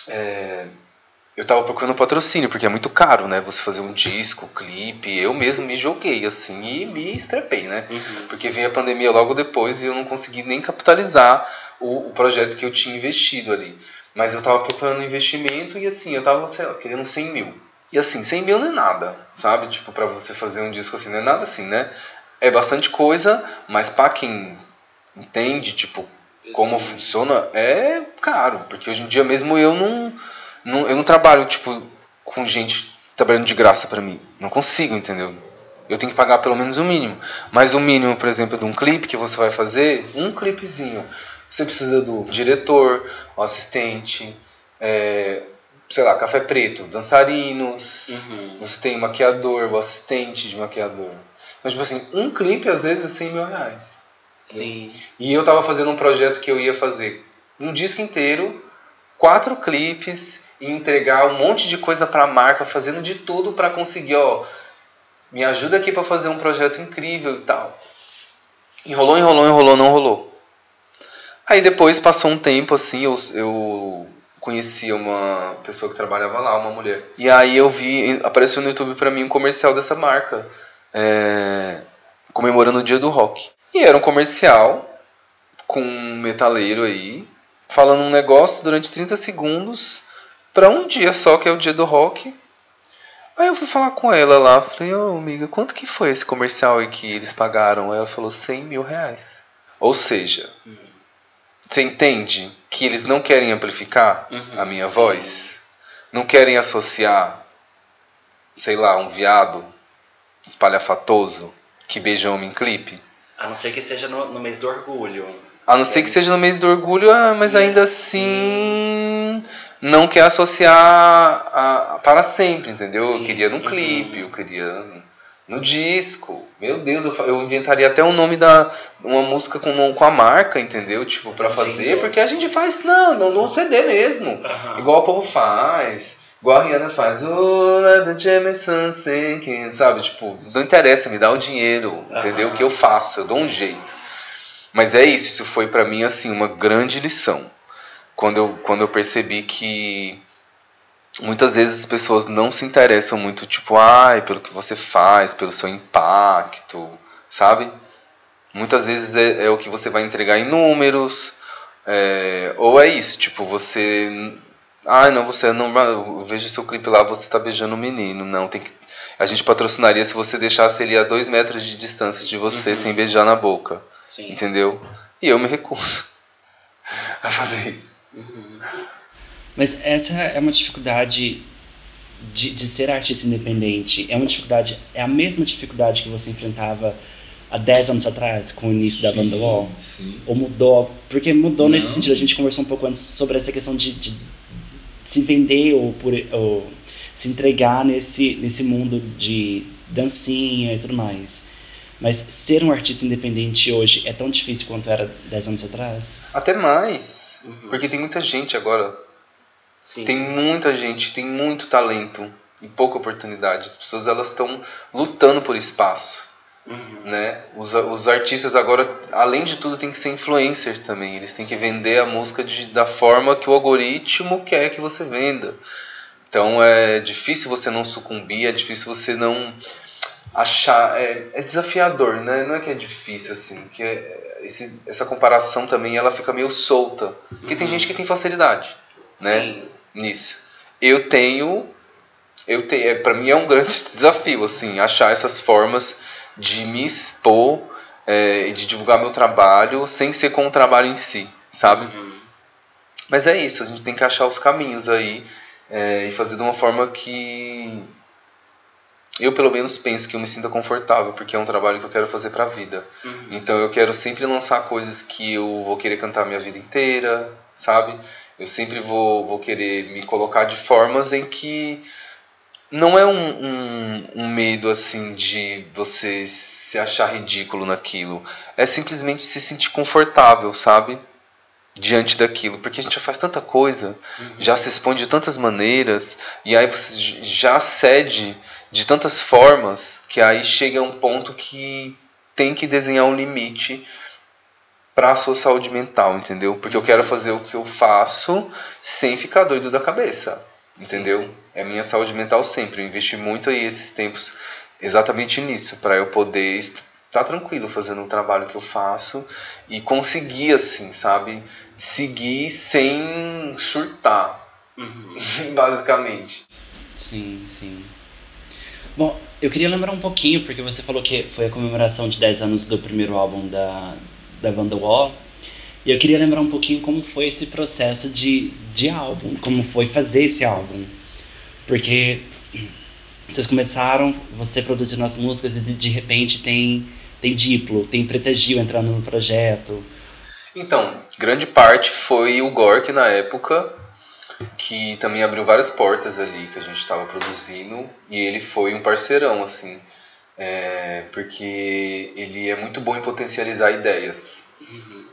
D: é, eu tava procurando patrocínio, porque é muito caro, né? Você fazer um disco, clipe. Eu mesmo me joguei, assim, e me estrepei, né?
C: Uhum.
D: Porque veio a pandemia logo depois e eu não consegui nem capitalizar o, o projeto que eu tinha investido ali. Mas eu tava procurando investimento e assim, eu tava, sei lá, querendo 100 mil. E assim, 100 mil não é nada, sabe? Tipo, pra você fazer um disco assim, não é nada assim, né? É bastante coisa, mas pra quem entende, tipo, como
C: Sim.
D: funciona, é caro. Porque hoje em dia mesmo eu não, não, eu não trabalho, tipo, com gente trabalhando de graça pra mim. Não consigo, entendeu? Eu tenho que pagar pelo menos o mínimo. Mas o mínimo, por exemplo, de um clipe que você vai fazer, um clipezinho. Você precisa do diretor, o assistente, é, sei lá, café preto, dançarinos.
C: Uhum.
D: Você tem maquiador, o assistente de maquiador. Então, tipo assim, um clipe às vezes é 100 mil reais.
C: Sim.
D: E eu tava fazendo um projeto que eu ia fazer um disco inteiro, quatro clipes e entregar um monte de coisa pra marca, fazendo de tudo pra conseguir, ó, me ajuda aqui pra fazer um projeto incrível e tal. Enrolou, enrolou, enrolou, não rolou. Aí depois passou um tempo assim, eu, eu conheci uma pessoa que trabalhava lá, uma mulher. E aí eu vi, apareceu no YouTube pra mim um comercial dessa marca, é, comemorando o dia do rock. E era um comercial com um metaleiro aí, falando um negócio durante 30 segundos pra um dia só, que é o dia do rock. Aí eu fui falar com ela lá, falei, ô amiga, quanto que foi esse comercial aí que eles pagaram? Aí ela falou 100 mil reais. Ou seja, você entende que eles não querem amplificar
C: Uhum,
D: a minha
C: sim.
D: voz? Não querem associar, sei lá, um viado espalhafatoso que beija homem em clipe?
C: A não ser que seja no, no mês do orgulho.
D: A não ser que seja no mês do orgulho, ah, mas ainda assim não quer associar a, a- para sempre, entendeu? Eu
C: Sim.
D: queria num
C: Uhum.
D: clipe, eu queria no disco. Meu Deus, eu, eu inventaria até o nome da uma música com, com a marca, entendeu? Tipo, pra fazer, porque a gente faz, não, não, no CD mesmo. Igual o povo faz. Igual a Rihanna faz. Oh, the Jameson sinking, sabe? Tipo, não interessa, me dá o dinheiro, entendeu?
C: Aham.
D: Que eu faço, eu dou um jeito. Mas é isso, isso foi pra mim, assim, uma grande lição. Quando eu, quando eu percebi que muitas vezes as pessoas não se interessam muito, tipo, ai, pelo que você faz, pelo seu impacto, sabe? Muitas vezes é, é o que você vai entregar em números, é, ou é isso, tipo, você. Ah, não, você não. Eu vejo seu clipe lá, você tá beijando um menino. Não, tem que. A gente patrocinaria se você deixasse ele a dois metros de distância de você
C: Uhum.
D: sem beijar na boca.
C: Sim.
D: Entendeu? E eu me recuso [LAUGHS] a fazer isso.
C: Uhum. Mas essa é uma dificuldade de, de ser artista independente. É uma dificuldade, é a mesma dificuldade que você enfrentava há 10 anos atrás, com o início da banda UOL?
D: Sim.
C: Ou mudou? Porque mudou nesse
D: Não.
C: sentido. A gente conversou um pouco antes sobre essa questão de, de se vender ou, por, ou se entregar nesse, nesse mundo de dancinha e tudo mais. Mas ser um artista independente hoje é tão difícil quanto era 10 anos atrás?
D: Até mais.
C: Uhum.
D: Porque tem muita gente agora.
C: Sim.
D: Tem muita gente, tem muito talento e pouca oportunidade. As pessoas elas estão lutando por espaço.
C: Uhum.
D: né? Os, os artistas agora, além de tudo, tem que ser influencers também. Eles têm que vender a música de, da forma que o algoritmo quer que você venda. Então é difícil você não sucumbir, é difícil você não achar. É, é desafiador, né? Não é que é difícil assim, que é, esse, essa comparação também ela fica meio solta. Porque tem
C: Uhum.
D: gente que tem facilidade, né?
C: Sim.
D: Nisso. Eu tenho, eu tenho, é, para mim é um grande [LAUGHS] desafio assim, achar essas formas de me expor é, e de divulgar meu trabalho sem ser com o trabalho em si, sabe?
C: Uhum.
D: Mas é isso, a gente tem que achar os caminhos aí é, e fazer de uma forma que eu pelo menos penso que eu me sinta confortável, porque é um trabalho que eu quero fazer pra vida.
C: Uhum.
D: Então eu quero sempre lançar coisas que eu vou querer cantar a minha vida inteira, sabe? Eu sempre vou, vou querer me colocar de formas em que não é um, um, um, medo assim de você se achar ridículo naquilo. É simplesmente se sentir confortável, sabe? Diante daquilo. Porque a gente já faz tanta coisa, uhum. já se expõe de tantas maneiras, e aí você já cede de tantas formas que aí chega a um ponto que tem que desenhar um limite para a sua saúde mental, entendeu? Porque eu quero fazer o que eu faço sem ficar doido da cabeça, entendeu? É minha saúde mental sempre. Eu investi muito aí esses tempos exatamente nisso, para eu poder estar tá tranquilo fazendo o trabalho que eu faço e conseguir, assim, sabe? Seguir sem surtar, uhum. [LAUGHS] basicamente.
C: Sim, sim. Bom, eu queria lembrar um pouquinho, porque você falou que foi a comemoração de 10 anos do primeiro álbum da, da banda Wall. E eu queria lembrar um pouquinho como foi esse processo de, de álbum, como foi fazer esse álbum. Porque vocês começaram, você produzindo as músicas e de, de repente tem, tem Diplo, tem Preta Gil entrando no projeto.
D: Então, grande parte foi o Gork na época, que também abriu várias portas ali que a gente estava produzindo, e ele foi um parceirão, assim. É, porque ele é muito bom em potencializar ideias. Uhum.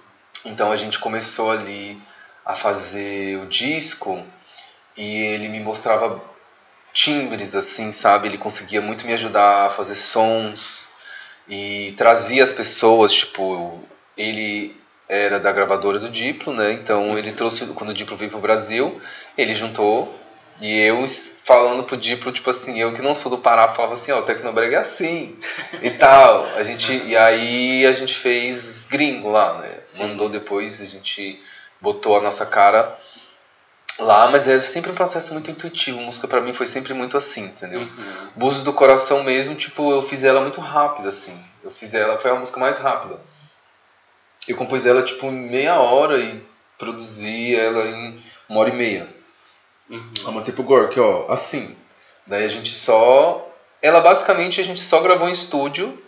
D: Então a gente começou ali a fazer o disco e ele me mostrava timbres assim, sabe? Ele conseguia muito me ajudar a fazer sons e trazia as pessoas, tipo, ele era da gravadora do Diplo, né? Então ele trouxe quando o Diplo veio pro Brasil, ele juntou e eu falando pro Diplo, tipo assim, eu que não sou do Pará, falava assim, ó, oh, o Tecnobrega é assim e [LAUGHS] tal. A gente, e aí a gente fez gringo lá, né? Sim. Mandou depois, a gente botou a nossa cara lá, mas é sempre um processo muito intuitivo. Música para mim foi sempre muito assim, entendeu? Uhum. Do Coração mesmo, tipo, eu fiz ela muito rápido, assim. Eu fiz ela, foi a música mais rápida. Eu compus ela, tipo, em meia hora e produzi ela em uma hora e meia. Uhum. Eu mostrei pro Gork, ó, assim. Daí a gente só. Ela basicamente a gente só gravou em estúdio.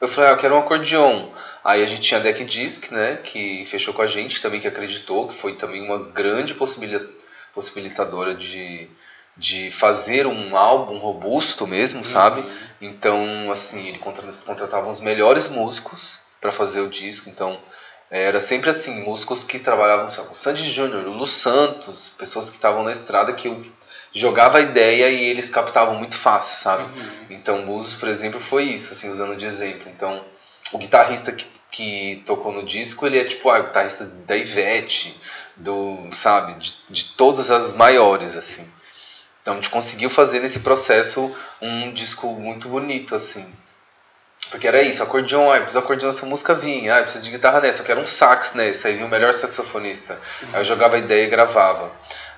D: Eu falei, ah, eu quero um acordeon. Aí a gente tinha a Deck Disc, né, que fechou com a gente também, que acreditou, que foi também uma grande possibilitadora de, de fazer um álbum robusto mesmo, uhum. sabe? Então, assim, ele contratava os melhores músicos para fazer o disco, então era sempre assim, músicos que trabalhavam, sabe, o Sandy Júnior, o Lu Santos, pessoas que estavam na estrada que eu jogava a ideia e eles captavam muito fácil, sabe? Uhum. Então, Búzios, por exemplo, foi isso, assim, usando de exemplo. Então, o guitarrista que, que tocou no disco, ele é tipo ah, o guitarrista da Ivete, do, sabe, de, de todas as maiores, assim. Então, a gente conseguiu fazer nesse processo um disco muito bonito, assim. Porque era isso, acordeon, ah, preciso acordeon essa música vinha, ah, preciso de guitarra nessa, eu quero um sax nessa, aí vinha o melhor saxofonista. Uhum. Aí eu jogava a ideia e gravava.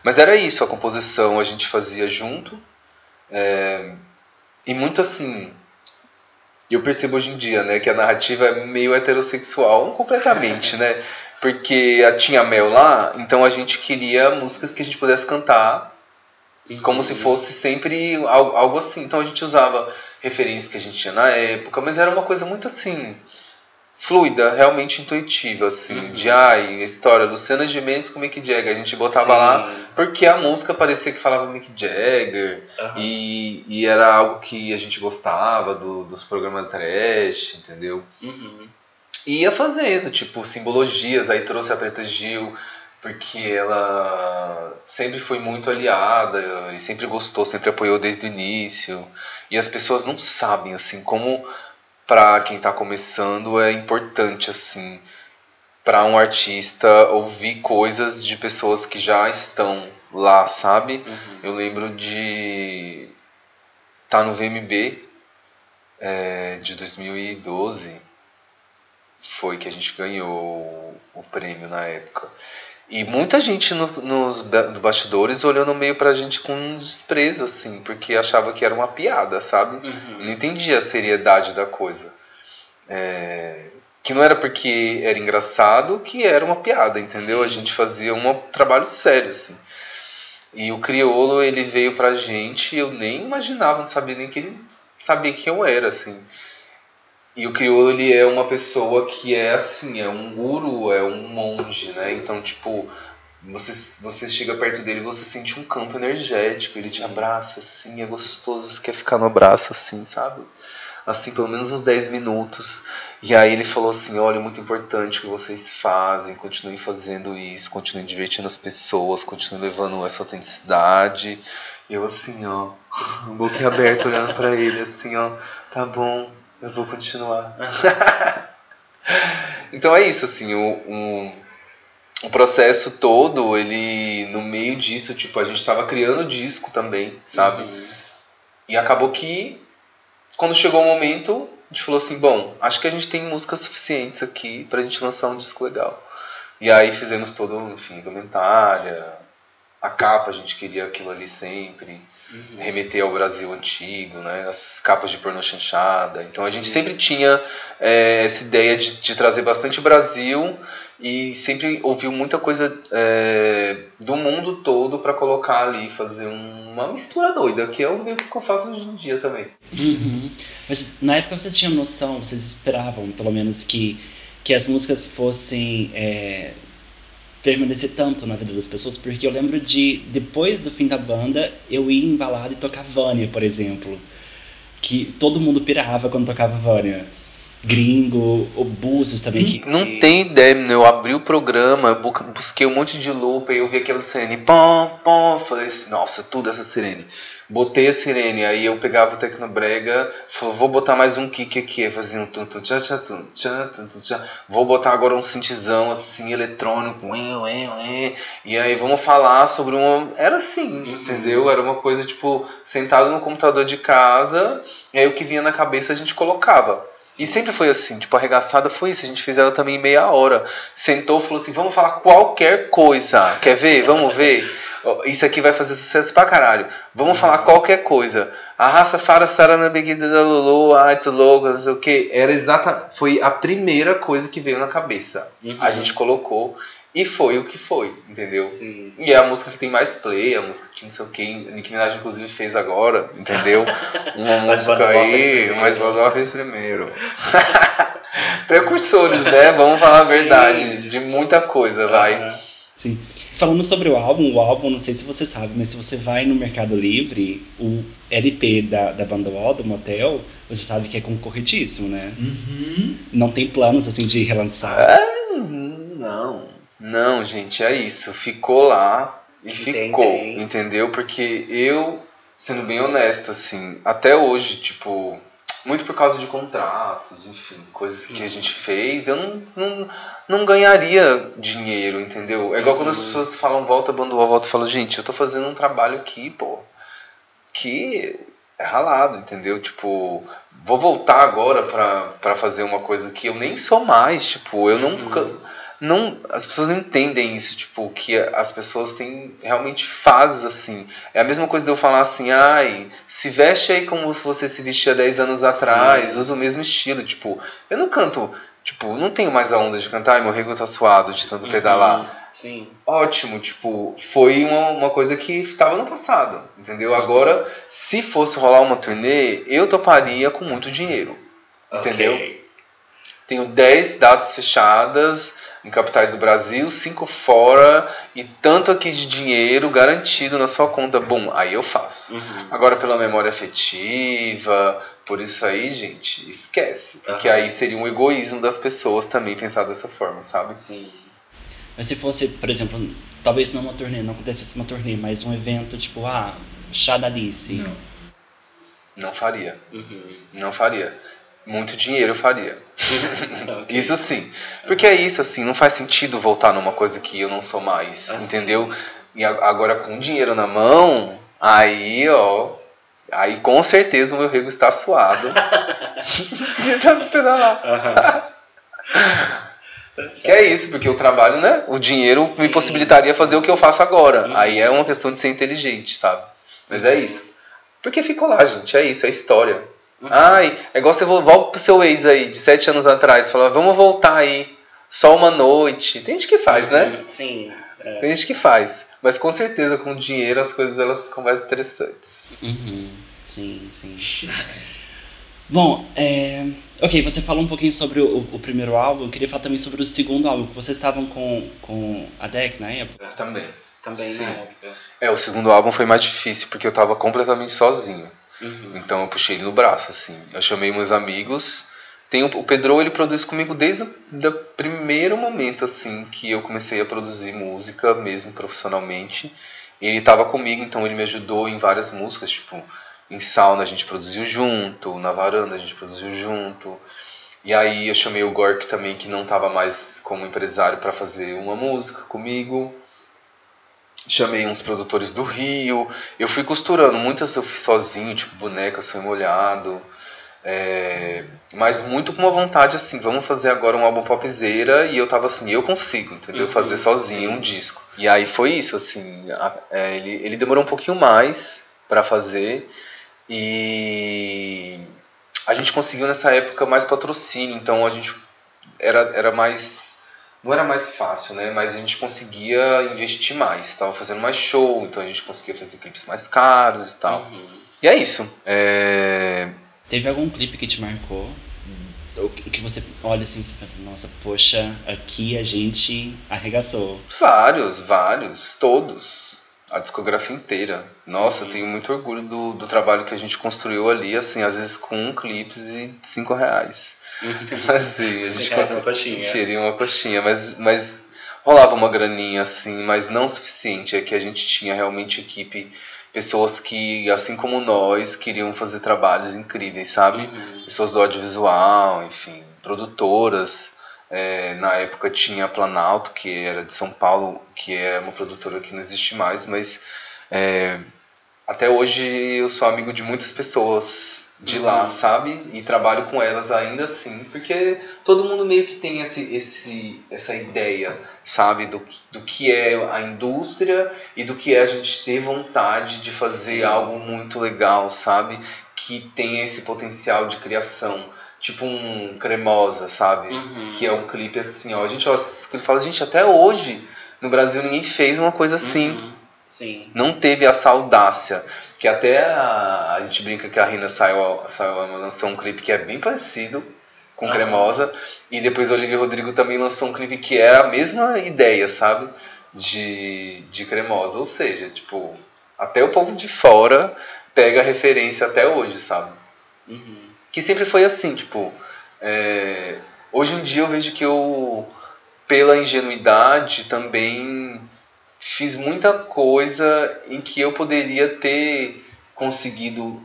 D: Mas era isso, a composição a gente fazia junto. É, e muito assim. Eu percebo hoje em dia, né, que a narrativa é meio heterossexual, completamente, né? [LAUGHS] Porque tinha Mel lá, então a gente queria músicas que a gente pudesse cantar como se fosse sempre algo, algo assim. Então a gente usava referências que a gente tinha na época, mas era uma coisa muito assim fluida, realmente intuitiva, assim, uhum. de ai, história, Luciana Gimenez com Mick Jagger, a gente botava Sim. lá porque a música parecia que falava Mick Jagger uhum. e, e era algo que a gente gostava do, dos programas trash, entendeu? Uhum. E ia fazendo, tipo, simbologias, aí trouxe a Preta Gil, porque ela sempre foi muito aliada e sempre gostou, sempre apoiou desde o início. E as pessoas não sabem assim como para quem está começando é importante assim para um artista ouvir coisas de pessoas que já estão lá, sabe? Uhum. Eu lembro de estar tá no VMB é, de 2012 foi que a gente ganhou o prêmio na época. E muita gente no, nos bastidores olhando meio pra gente com um desprezo, assim, porque achava que era uma piada, sabe? Uhum. Não entendia a seriedade da coisa. É, que não era porque era engraçado que era uma piada, entendeu? Sim. A gente fazia um trabalho sério, assim. E o criolo, ele veio pra gente eu nem imaginava, não sabia nem que ele sabia quem eu era, assim. E o crioulo ele é uma pessoa que é assim, é um guru, é um monge, né? Então, tipo, você, você chega perto dele você sente um campo energético, ele te abraça assim, é gostoso, você quer ficar no abraço assim, sabe? Assim, pelo menos uns 10 minutos. E aí ele falou assim: olha, é muito importante o que vocês fazem, continuem fazendo isso, continuem divertindo as pessoas, continuem levando essa autenticidade. Eu assim, ó, [LAUGHS] boca aberta olhando para ele, assim, ó, tá bom, eu vou continuar. [LAUGHS] então é isso, assim, o, o, o, processo todo, ele, no meio disso, tipo, a gente tava criando disco também, sabe? Uhum. E acabou que, quando chegou o momento, a gente falou assim, bom, acho que a gente tem músicas suficientes aqui pra gente lançar um disco legal. E aí fizemos todo, enfim, indumentária, a capa, a gente queria aquilo ali sempre, uhum. remeter ao Brasil antigo, né? as capas de pornô chanchada. Então a gente sempre tinha é, essa ideia de, de, trazer bastante Brasil e sempre ouviu muita coisa é, do mundo todo para colocar ali, fazer uma mistura doida, que é o meio que eu faço hoje em dia também.
C: Uhum. Mas na época vocês tinham noção, vocês esperavam pelo menos que, que as músicas fossem. É permanecer tanto na vida das pessoas, porque eu lembro de, depois do fim da banda, eu ir embalado e tocar Vânia, por exemplo. Que todo mundo pirava quando tocava Vânia gringo, o Búzios também. Que,
D: não tem ideia, eu abri o programa, busquei um monte de loop, aí eu vi aquela sirene, pom, pom, falei assim, nossa, tudo essa sirene. Botei a sirene, aí eu pegava o Tecnobrega, falei, vou botar mais um kick aqui, fazia um tum tum tchá tchá tum tchá tum tchá. Vou botar agora um synthzão assim, eletrônico, e aí vamos falar sobre uma... Era assim, uhum. entendeu? Era uma coisa tipo, sentado no computador de casa, e aí o que vinha na cabeça a gente colocava. E sempre foi assim, tipo, arregaçada foi isso. A gente fez ela também em meia hora. Sentou falou assim: vamos falar qualquer coisa. Quer ver? Vamos ver. Isso aqui vai fazer sucesso pra caralho. Vamos falar qualquer coisa. A raça Fara Sara na beguida da Lulu, ai, tu louco, não sei o que. Era exatamente. Foi a primeira coisa que veio na cabeça. Uhum. A gente colocou. E foi o que foi, entendeu? Sim. E é a música que tem mais play, a música que não sei o que, Nicki Minaj inclusive fez agora, entendeu? [LAUGHS] Uma música aí, mas Balboa fez primeiro. [LAUGHS] Precursores, né? Vamos falar a verdade, Sim. de muita coisa, vai.
C: Sim. Falando sobre o álbum, o álbum, não sei se você sabe, mas se você vai no Mercado Livre, o LP da, da banda Wall, do Motel, você sabe que é concorrentíssimo, né? Uhum. Não tem planos, assim, de relançar.
D: É, não. Não, gente, é isso. Ficou lá e Entendi. ficou, entendeu? Porque eu, sendo bem honesto, assim, até hoje, tipo, muito por causa de contratos, enfim, coisas que a uhum. gente fez, eu não, não, não ganharia dinheiro, entendeu? É igual quando as uhum. pessoas falam volta, bando volta, eu falo, gente, eu tô fazendo um trabalho aqui, pô, que é ralado, entendeu? Tipo, vou voltar agora pra, pra fazer uma coisa que eu nem sou mais, tipo, eu nunca. Uhum não as pessoas não entendem isso, tipo, que as pessoas têm realmente fases assim. É a mesma coisa de eu falar assim, ai, se veste aí como se você se vestia 10 anos atrás, Sim. usa o mesmo estilo, tipo, eu não canto, tipo, não tenho mais a onda de cantar, ai, meu rego tá suado de tanto uhum. pedalar. Sim. Ótimo, tipo, foi uma, uma coisa que estava no passado, entendeu? Agora, se fosse rolar uma turnê, eu toparia com muito dinheiro. Okay. Entendeu? Tenho 10 datas fechadas, em capitais do Brasil, cinco fora e tanto aqui de dinheiro garantido na sua conta. Bom, aí eu faço. Uhum. Agora, pela memória afetiva, por isso aí, gente, esquece. Porque uhum. aí seria um egoísmo das pessoas também pensar dessa forma, sabe?
C: Sim. Mas se fosse, por exemplo, talvez não uma turnê, não acontecesse uma turnê, mas um evento tipo, ah, chá da Alice.
D: Não. Não faria. Uhum. Não faria muito dinheiro eu faria. [LAUGHS] Isso sim. Porque é isso, assim, não faz sentido voltar numa coisa que eu não sou mais, assim. entendeu? E agora com dinheiro na mão, aí, ó. Aí com certeza o meu rego está suado [LAUGHS] de tanto pedalar. Uhum. [LAUGHS] que é isso, porque o trabalho, né? O dinheiro sim. me possibilitaria fazer o que eu faço agora. Uhum. Aí é uma questão de ser inteligente, sabe? Mas é isso. Porque ficou lá, gente. É isso, é história. Uhum. Ai, é igual você volta pro seu ex aí, de sete anos atrás, fala, vamos voltar aí, só uma noite. Tem gente que faz, né? uhum. né?
C: Sim.
D: É. Tem gente que faz. Mas com certeza, com dinheiro, as coisas elas ficam mais interessantes.
C: Uhum. Sim, sim. [LAUGHS] Bom, é... ok, você falou um pouquinho sobre o, o, primeiro álbum, eu queria falar também sobre o segundo álbum, que vocês estavam com, com a Deck na época.
D: Também.
C: Também Sim. na época.
D: É, o segundo álbum foi mais difícil, porque eu tava completamente sozinho. Uhum. Então eu puxei ele no braço, assim. Eu chamei meus amigos. Tem o, o Pedro, ele produz comigo desde o primeiro momento, assim, que eu comecei a produzir música mesmo profissionalmente. Ele estava comigo, então ele me ajudou em várias músicas, tipo, em sauna a gente produziu junto, na varanda a gente produziu junto. E aí eu chamei o Gork também, que não estava mais como empresário, para fazer uma música comigo. Chamei uns produtores do Rio. Eu fui costurando, muitas eu fiz sozinho, tipo boneca, sonho molhado. É, mas muito com uma vontade assim, vamos fazer agora um álbum popzeira e eu tava assim, eu consigo, entendeu? Uhum, fazer sozinho um disco. E aí foi isso, assim, a, é, ele, ele demorou um pouquinho mais para fazer e a gente conseguiu nessa época mais patrocínio, então a gente era, era mais não era mais fácil, né? Mas a gente conseguia investir mais. Estava fazendo mais show, então a gente conseguia fazer clipes mais caros e tal. Uhum. E é isso. É...
C: Teve algum clipe que te marcou? O que você olha assim, você pensa, nossa, poxa, aqui a gente arregaçou.
D: Vários, vários, todos. A discografia inteira. Nossa, eu tenho muito orgulho do, do trabalho que a gente construiu ali, assim, às vezes com um clipes e cinco reais. [LAUGHS] Assim, a gente conseguia uma coxinha. uma coxinha, mas, mas rolava uma graninha, assim, mas não suficiente. É que a gente tinha realmente equipe pessoas que, assim como nós, queriam fazer trabalhos incríveis, sabe? Uhum. Pessoas do audiovisual, enfim, produtoras. É, na época tinha a Planalto, que era de São Paulo, que é uma produtora que não existe mais, mas é, até hoje eu sou amigo de muitas pessoas de uhum. lá, sabe? E trabalho com elas ainda assim, porque todo mundo meio que tem esse, esse, essa ideia, sabe? Do, do que é a indústria e do que é a gente ter vontade de fazer algo muito legal, sabe? Que tem esse potencial de criação. Tipo um Cremosa, sabe? Uhum. Que é um clipe assim, ó. A gente ó, fala, gente, até hoje no Brasil ninguém fez uma coisa assim.
C: Uhum. Sim.
D: Não teve essa audácia. Que até a, a gente brinca que a Rina saiu, saiu, lançou um clipe que é bem parecido com uhum. Cremosa. E depois o Olivia Rodrigo também lançou um clipe que é a mesma ideia, sabe? De, de Cremosa. Ou seja, tipo, até o povo de fora pega a referência até hoje, sabe? Uhum. Que sempre foi assim, tipo. É, hoje em dia eu vejo que eu, pela ingenuidade, também fiz muita coisa em que eu poderia ter conseguido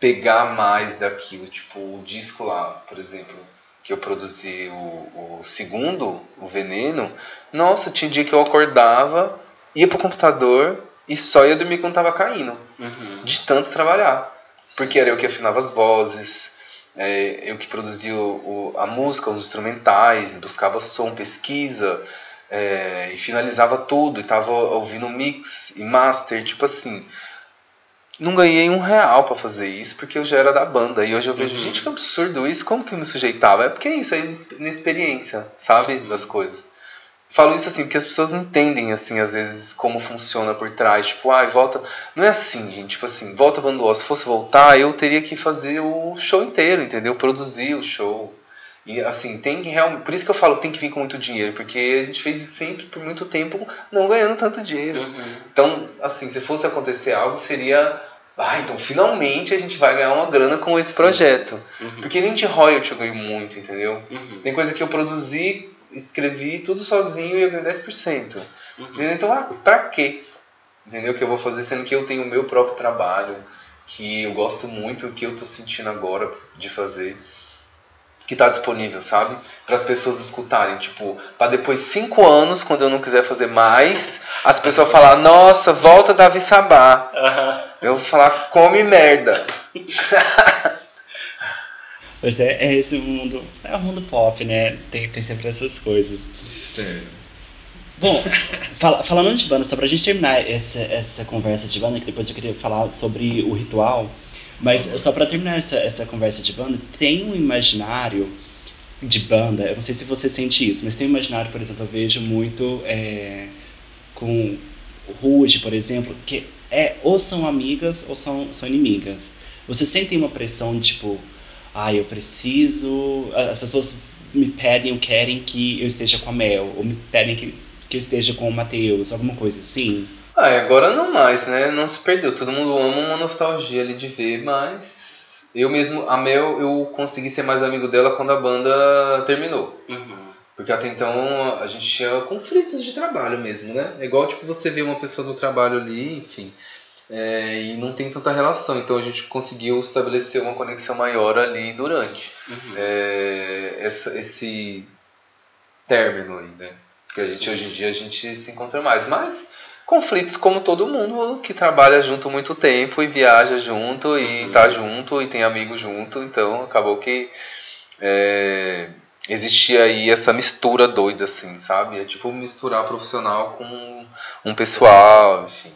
D: pegar mais daquilo. Tipo, o disco lá, por exemplo, que eu produzi o, o segundo, o Veneno. Nossa, tinha dia que eu acordava, ia pro computador e só ia dormir quando tava caindo. Uhum. De tanto trabalhar. Porque era eu que afinava as vozes, é, eu que produzia o, a música, os instrumentais, buscava som, pesquisa é, e finalizava tudo, e tava ouvindo mix e master, tipo assim. Não ganhei um real para fazer isso, porque eu já era da banda. E hoje eu vejo, uhum. gente, que absurdo isso, como que eu me sujeitava? É porque é isso, é inexperiência, sabe? Uhum. Das coisas. Falo isso assim, porque as pessoas não entendem, assim, às vezes, como funciona por trás. Tipo, ai, ah, volta. Não é assim, gente. Tipo assim, volta Banduó. Se fosse voltar, eu teria que fazer o show inteiro, entendeu? Produzir o show. E assim, tem que realmente. Por isso que eu falo tem que vir com muito dinheiro, porque a gente fez sempre por muito tempo não ganhando tanto dinheiro. Uhum. Então, assim, se fosse acontecer algo, seria. Ah, então finalmente a gente vai ganhar uma grana com esse Sim. projeto. Uhum. Porque nem de royalty eu ganho muito, entendeu? Uhum. Tem coisa que eu produzi, escrevi tudo sozinho e eu ganho 10%. Uhum. Então, ah, pra quê? Entendeu? Que eu vou fazer sendo que eu tenho o meu próprio trabalho, que eu gosto muito, o que eu tô sentindo agora de fazer que está disponível, sabe? Para as pessoas escutarem, tipo, para depois cinco anos, quando eu não quiser fazer mais, as pessoas falar, nossa, volta Davi Sabá. Uhum. Eu vou falar, come merda. [LAUGHS]
C: pois é, é esse mundo, é o mundo pop, né? Tem, tem sempre essas coisas. Sim. Bom, [LAUGHS] fala, falando de banda, só pra gente terminar essa, essa conversa de banda, que depois eu queria falar sobre o ritual. Mas só para terminar essa, essa conversa de banda, tem um imaginário de banda, eu não sei se você sente isso, mas tem um imaginário, por exemplo, eu vejo muito é, com Ruge, por exemplo, que é ou são amigas ou são, são inimigas. Você sente uma pressão, tipo, ah, eu preciso. As pessoas me pedem ou querem que eu esteja com a Mel, ou me pedem que, que eu esteja com o Matheus, alguma coisa assim.
D: Ah, agora não mais, né? Não se perdeu. Todo mundo ama uma nostalgia ali de ver, mas. Eu mesmo, a Mel, eu consegui ser mais amigo dela quando a banda terminou.
B: Uhum.
D: Porque até então a gente tinha conflitos de trabalho mesmo, né? É igual tipo você vê uma pessoa no trabalho ali, enfim, é, e não tem tanta relação. Então a gente conseguiu estabelecer uma conexão maior ali durante
B: Uhum.
D: é, essa, esse término aí, né? Porque a gente hoje em dia a gente se encontra mais, mas conflitos como todo mundo que trabalha junto muito tempo e viaja junto e
B: Uhum.
D: tá junto e tem amigos junto, então acabou que é, existia aí essa mistura doida assim, sabe? É tipo misturar profissional com um pessoal, enfim.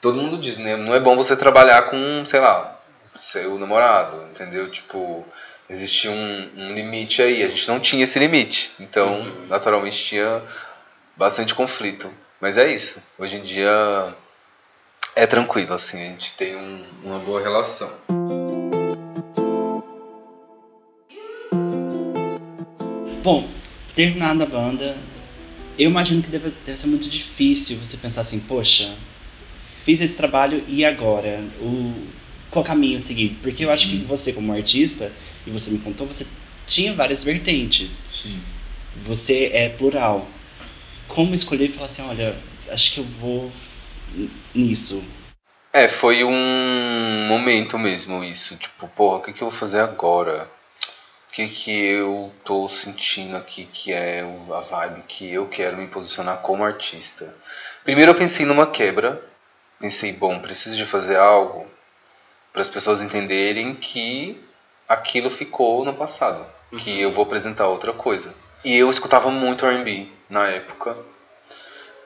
D: Todo mundo diz, né? Não é bom você trabalhar com, sei lá, seu namorado, entendeu? Tipo, existia um, um limite aí. A gente não tinha esse limite. Então,
B: Uhum.
D: naturalmente, tinha bastante conflito. Mas é isso. Hoje em dia é tranquilo, assim. A gente tem um- uma boa relação.
C: Bom, terminada a banda, eu imagino que deve, deve ser muito difícil você pensar assim, poxa, fiz esse trabalho e agora? O, qual caminho seguir? Porque eu acho que você, como artista, e você me contou, você tinha várias vertentes.
D: Sim.
C: Você é plural. Como escolher e falar assim, olha, acho que eu vou nisso.
D: É, foi um momento mesmo isso. Tipo, porra, o que, que eu vou fazer agora? O que, que eu tô sentindo aqui que é a vibe que eu quero me posicionar como artista? Primeiro eu pensei numa quebra. Pensei, bom, preciso de fazer algo para as pessoas entenderem que aquilo ficou no passado. Que eu vou apresentar outra coisa. E eu escutava muito R&B na época.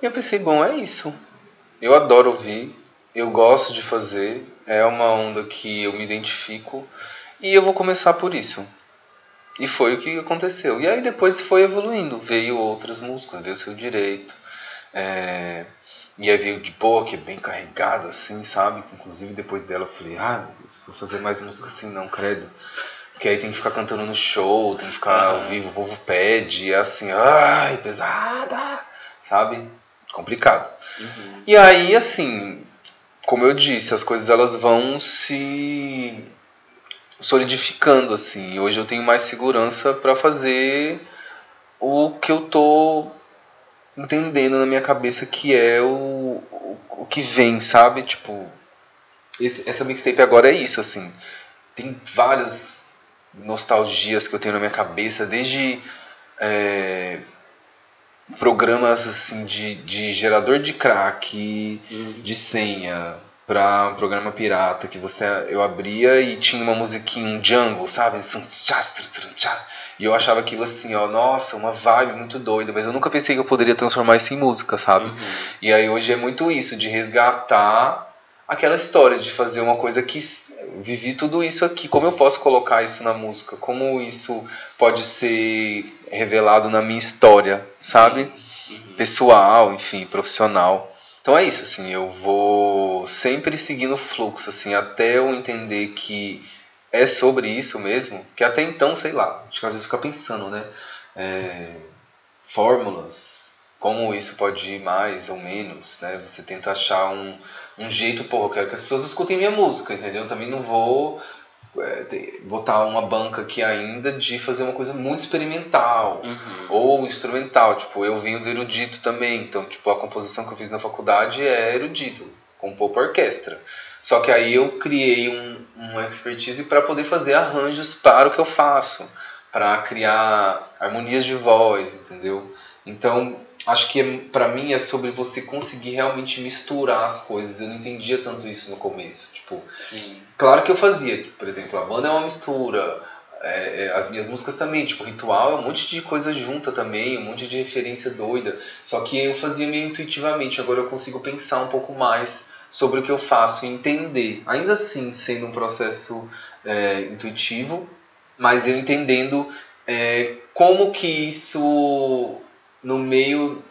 D: E eu pensei, bom, é isso. Eu adoro ouvir, eu gosto de fazer, é uma onda que eu me identifico e eu vou começar por isso. E foi o que aconteceu. E aí depois foi evoluindo, veio outras músicas, veio o seu direito. é, E aí veio de boa, que é bem carregada, assim, sabe? Inclusive depois dela eu falei, ah, meu Deus, vou fazer mais música assim, não, credo. Porque aí tem que ficar cantando no show, tem que ficar ao vivo, o povo pede, é assim, ai, pesada, sabe? Complicado.
B: Uhum.
D: E aí, assim, como eu disse, as coisas elas vão se solidificando assim. Hoje eu tenho mais segurança para fazer o que eu tô entendendo na minha cabeça que é o, o, o que vem, sabe? Tipo, esse, essa mixtape agora é isso, assim. Tem várias nostalgias que eu tenho na minha cabeça, desde é, programas assim de, de gerador de crack,
B: Uhum.
D: de senha para um programa pirata que você eu abria e tinha uma musiquinha um jungle, sabe? E eu achava aquilo assim, ó, nossa, uma vibe muito doida, mas eu nunca pensei que eu poderia transformar isso em música, sabe?
B: Uhum.
D: E aí hoje é muito isso, de resgatar aquela história, de fazer uma coisa que vivi tudo isso aqui, como eu posso colocar isso na música, como isso pode ser revelado na minha história, sabe?
B: Uhum.
D: pessoal, enfim, profissional. Então é isso, assim, eu vou sempre seguindo o fluxo, assim, até eu entender que é sobre isso mesmo, que até então, sei lá, acho que às vezes fica pensando, né? É, fórmulas, como isso pode ir mais ou menos, né? Você tenta achar um, um jeito, porra, eu quero que as pessoas escutem minha música, entendeu? Eu também não vou botar uma banca aqui ainda de fazer uma coisa muito experimental
B: Uhum.
D: ou instrumental, tipo, eu vim do erudito também, então, tipo, a composição que eu fiz na faculdade é erudito, compor para orquestra. Só que aí eu criei um, uma expertise para poder fazer arranjos para o que eu faço, para criar harmonias de voz, entendeu? Então, acho que para mim é sobre você conseguir realmente misturar as coisas. Eu não entendia tanto isso no começo, tipo,
B: Sim.
D: Claro que eu fazia, por exemplo, a banda é uma mistura, é, é, as minhas músicas também, tipo, ritual é um monte de coisa junta também, um monte de referência doida. Só que eu fazia meio intuitivamente, agora eu consigo pensar um pouco mais sobre o que eu faço e entender. Ainda assim, sendo um processo é, intuitivo, mas eu entendendo é, como que isso, no meio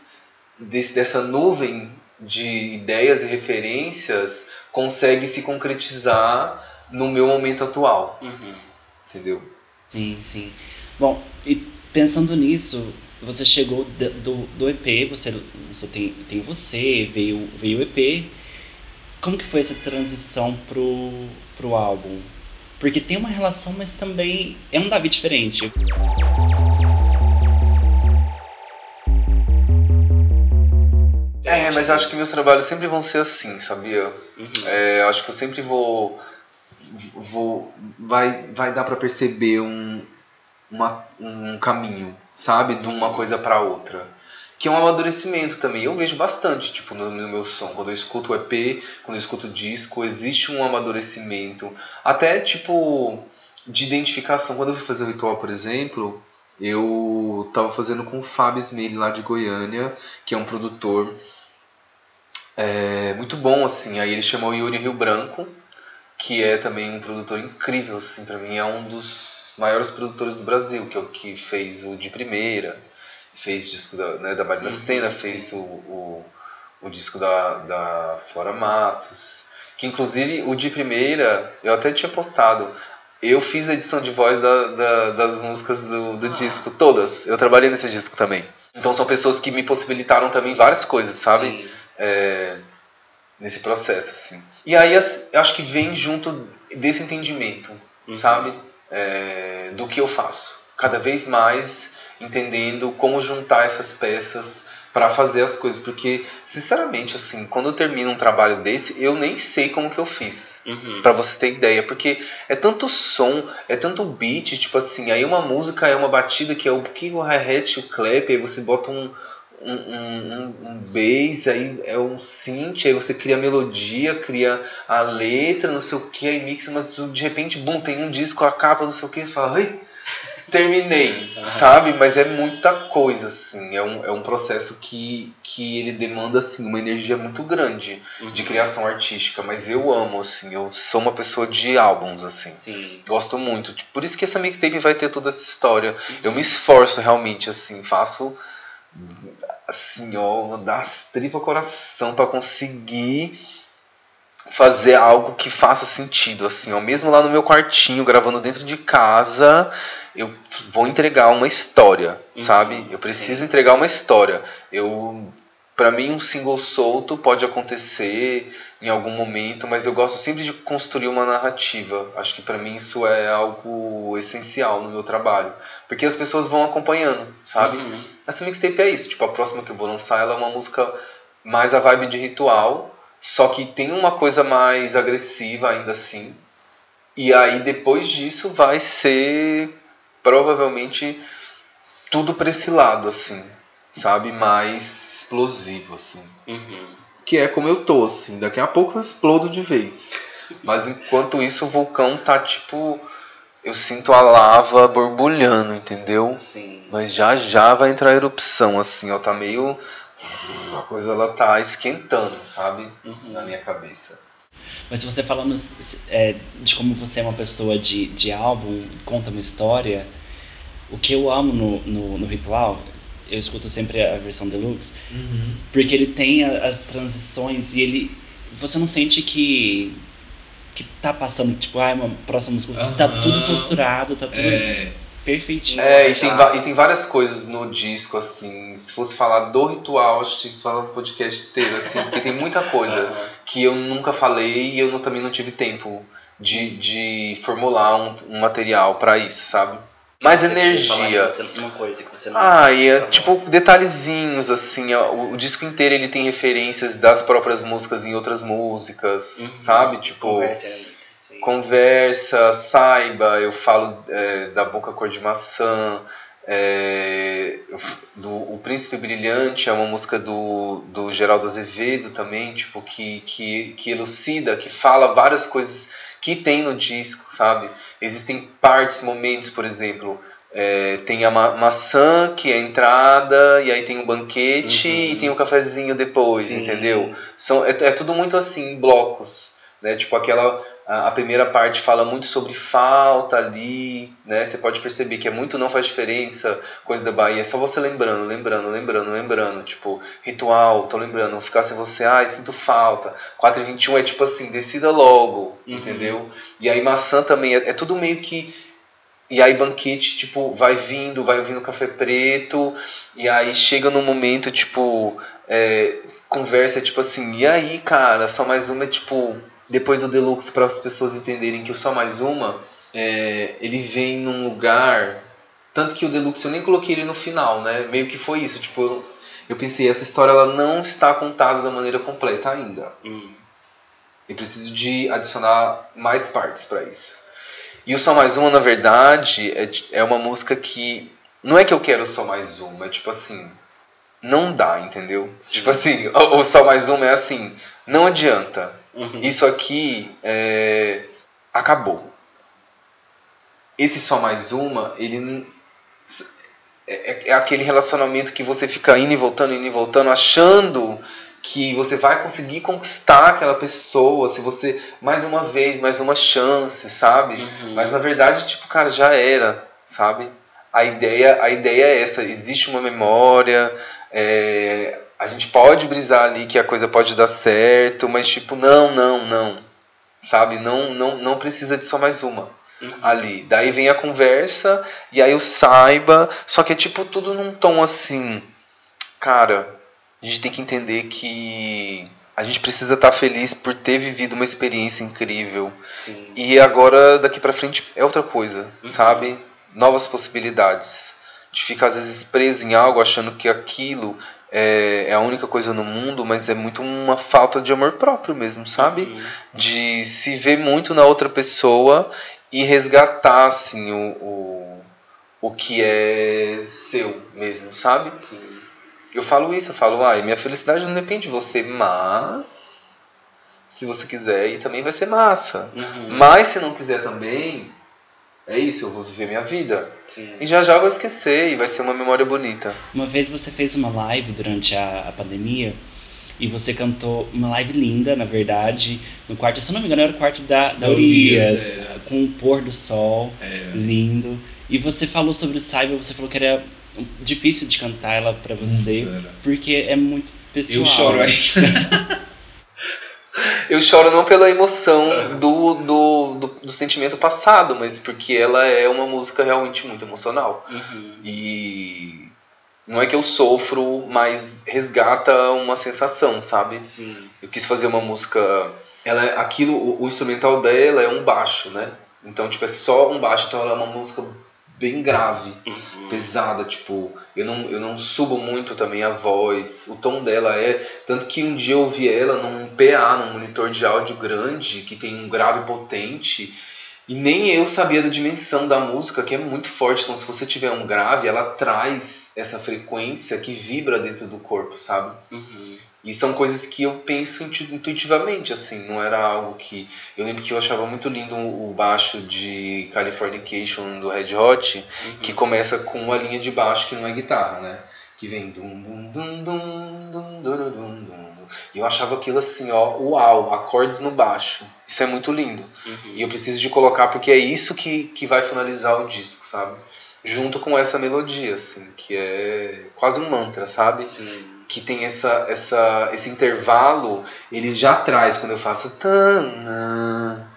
D: desse, dessa nuvem de ideias e referências, consegue se concretizar no meu momento atual.
B: Uhum.
D: entendeu?
C: Sim, sim. Bom, e pensando nisso, você chegou do, do EP, você, você tem, tem você, veio, veio o EP. Como que foi essa transição pro, pro álbum? Porque tem uma relação, mas também é um Davi diferente.
D: É, mas acho que meus trabalhos sempre vão ser assim, sabia? Uhum. É, acho que eu sempre vou. vou vai, vai dar para perceber um, uma, um caminho, sabe? De uma coisa para outra. Que é um amadurecimento também. Eu vejo bastante, tipo, no, no, meu som. Quando eu escuto o EP, quando eu escuto o disco, existe um amadurecimento. Até, tipo, de identificação. Quando eu fui fazer o ritual, por exemplo, eu tava fazendo com o Fábio Smiley lá de Goiânia, que é um produtor é, muito bom, assim. Aí ele chamou o Yuri Rio Branco, que é também um produtor incrível, assim, para mim é um dos maiores produtores do Brasil, que é o que fez o de primeira, fez disco da, né, da Marina uhum, Senna, fez o, o, o, disco da, da Flora Matos, que inclusive o de primeira, eu até tinha postado, eu fiz a edição de voz da, da, das músicas do, do ah. disco, todas, eu trabalhei nesse disco também. Então são pessoas que me possibilitaram também várias coisas, sabe? É, nesse processo, assim. E aí acho que vem junto desse entendimento, uhum. sabe? é, do que eu faço. Cada vez mais entendendo como juntar essas peças para fazer as coisas, porque sinceramente assim, quando eu termino um trabalho desse, eu nem sei como que eu fiz. Uhum. para você ter ideia, porque é tanto som, é tanto beat, tipo assim, aí uma música é uma batida que é o que o hi-hat, o clap, aí você bota um um, um, um bass, aí é um synth, aí você cria a melodia, cria a letra, não sei o que, aí mixa, mas de repente, bum, tem um disco, a capa, não sei o que, você fala, ai, terminei, sabe? Mas é muita coisa, assim, é um, é um processo que, que ele demanda, assim, uma energia muito grande uhum. de criação artística, mas eu amo, assim, eu sou uma pessoa de álbuns, assim, Sim. gosto muito, por isso que essa mixtape vai ter toda essa história, uhum. eu me esforço realmente, assim, faço assim, ó, das tripas coração para conseguir fazer algo que faça sentido, assim, ó, mesmo lá no meu quartinho, gravando dentro de casa, eu vou entregar uma história, uhum. sabe? Eu preciso entregar uma história. Eu para mim um single solto pode acontecer em algum momento, mas eu gosto sempre de construir uma narrativa. Acho que para mim isso é algo essencial no meu trabalho, porque as pessoas vão acompanhando, sabe? Uhum. Essa mixtape é isso, tipo a próxima que eu vou lançar, ela é uma música mais a vibe de ritual, só que tem uma coisa mais agressiva ainda assim. E aí depois disso vai ser provavelmente tudo para esse lado assim sabe? Mais explosivo, assim. Uhum. Que é como eu tô, assim. Daqui a pouco eu explodo de vez. Mas enquanto isso, o vulcão tá tipo. Eu sinto a lava borbulhando, entendeu? Sim. Mas já já vai entrar a erupção, assim, ó. Tá meio. A coisa ela tá esquentando, sabe? Uhum. Na minha cabeça.
C: Mas se você falando é, de como você é uma pessoa de, de álbum, conta uma história, o que eu amo no, no, no ritual eu escuto sempre a versão deluxe, uhum. porque ele tem as transições e ele. Você não sente que. que tá passando, tipo, ah, uma próxima música. Uhum. Tá tudo posturado, tá tudo. É. Perfeitinho.
D: É, e tem, e tem várias coisas no disco, assim. Se fosse falar do ritual, tinha que falar o podcast inteiro, assim, porque tem muita coisa [LAUGHS] que eu nunca falei e eu não, também não tive tempo de, de formular um, um material para isso, sabe? Mais energia.
B: Uma coisa que você não
D: ah, e é, tipo detalhezinhos assim, o, o, disco inteiro ele tem referências das próprias músicas em outras músicas, uhum. sabe? Tipo conversa, conversa, saiba, eu falo é, da boca cor de maçã, é, do O Príncipe Brilhante é uma música do, do Geraldo Azevedo também, tipo, que, que, que elucida, que fala várias coisas que tem no disco, sabe? Existem partes, momentos, por exemplo, é, tem a ma maçã, que é a entrada, e aí tem o banquete uhum. e tem o cafezinho depois, Sim. entendeu? São, é, é tudo muito assim, blocos. Né? Tipo aquela a, primeira parte fala muito sobre falta ali, né? Você pode perceber que é muito não faz diferença, coisa da Bahia, é só você lembrando, lembrando, lembrando, lembrando, tipo, ritual, tô lembrando, ficar sem você, ai, sinto falta. 4 e 21 é tipo assim, decida logo, uhum. entendeu? E aí maçã também é, é tudo meio que E aí banquete, tipo, vai vindo, vai ouvindo café preto, e aí chega num momento, tipo, é, conversa, tipo assim, e aí, cara, só mais uma é tipo, depois do Deluxe, para as pessoas entenderem que o Só Mais Uma, é, ele vem num lugar. Tanto que o Deluxe eu nem coloquei ele no final, né? Meio que foi isso, tipo, eu, eu pensei, essa história ela não está contada da maneira completa ainda.
C: Hum.
D: Eu preciso de adicionar mais partes para isso. E o Só Mais Uma, na verdade, é, é uma música que. Não é que eu quero só mais uma, é tipo assim. Não dá, entendeu?
C: Sim.
D: Tipo assim, o, o Só Mais Uma é assim. Não adianta.
C: Uhum.
D: Isso aqui é, acabou. Esse Só Mais Uma, ele. É, é- é aquele relacionamento que você fica indo e voltando, indo e voltando, achando que você vai conseguir conquistar aquela pessoa se você mais uma vez, mais uma chance, sabe?
C: Uhum.
D: Mas na verdade, tipo, cara, já era, sabe? A ideia, a ideia é essa, existe uma memória, é, a gente pode brisar ali que a coisa pode dar certo, mas tipo, não, não, não. Sabe? Não, não, não precisa de só mais uma
C: Uhum.
D: ali. Daí vem a conversa e aí eu saiba, só que é tipo tudo num tom assim, cara, a gente tem que entender que a gente precisa estar feliz por ter vivido uma experiência incrível.
C: Sim.
D: E agora daqui pra frente é outra coisa,
C: Uhum.
D: sabe? Novas possibilidades. De ficar às vezes preso em algo achando que aquilo é, é a única coisa no mundo, mas é muito uma falta de amor próprio mesmo, sabe?
C: Uhum.
D: de se ver muito na outra pessoa e resgatar assim o, o, o que é seu mesmo, sabe?
C: Sim.
D: Eu falo isso, eu falo, ai, minha felicidade não depende de você, mas se você quiser ir também vai ser massa.
C: Uhum.
D: Mas se não quiser também, é isso, eu vou viver minha vida.
C: Sim.
D: E já já eu vou esquecer e vai ser uma memória bonita.
C: Uma vez você fez uma live durante a, a pandemia e você cantou uma live linda, na verdade, no quarto, se eu não me engano, era o quarto da, da
E: Urias, é.
C: com o pôr do sol
E: É.
C: lindo. E você falou sobre o Saiba, você falou que era difícil de cantar ela pra você,
E: Muito
C: porque é muito pessoal.
E: Eu choro ainda. [LAUGHS]
D: Eu choro não pela emoção do, do, do, do sentimento passado, mas porque ela é uma música realmente muito emocional.
C: Uhum.
D: E não é que eu sofro, mas resgata uma sensação, sabe?
C: Sim.
D: Eu quis fazer uma música. Ela, é- aquilo, o, o instrumental dela é um baixo, né? Então, tipo, é só um baixo, então ela é uma música bem grave,
C: Uhum.
D: pesada, tipo, eu não, eu não subo muito também a voz, o tom dela é, tanto que um dia eu ouvi ela num PA, num monitor de áudio grande, que tem um grave potente, e nem eu sabia da dimensão da música, que é muito forte, então se você tiver um grave, ela traz essa frequência que vibra dentro do corpo, sabe?
C: Uhum.
D: E são coisas que eu penso intu- intuitivamente, assim, não era algo que. Eu lembro que eu achava muito lindo o baixo de Californication do Red Hot,
C: Uhum.
D: que começa com uma linha de baixo que não é guitarra, né? Que vem dum dum dum dum dum dum dum dum. E eu achava aquilo assim, ó, uau, acordes no baixo. Isso é muito lindo.
C: Uhum.
D: E eu preciso de colocar porque é isso que, que vai finalizar o disco, sabe? Junto com essa melodia, assim, que é quase um mantra, sabe?
C: Sim
D: que tem essa, essa, esse intervalo, eles já traz quando eu faço tanã.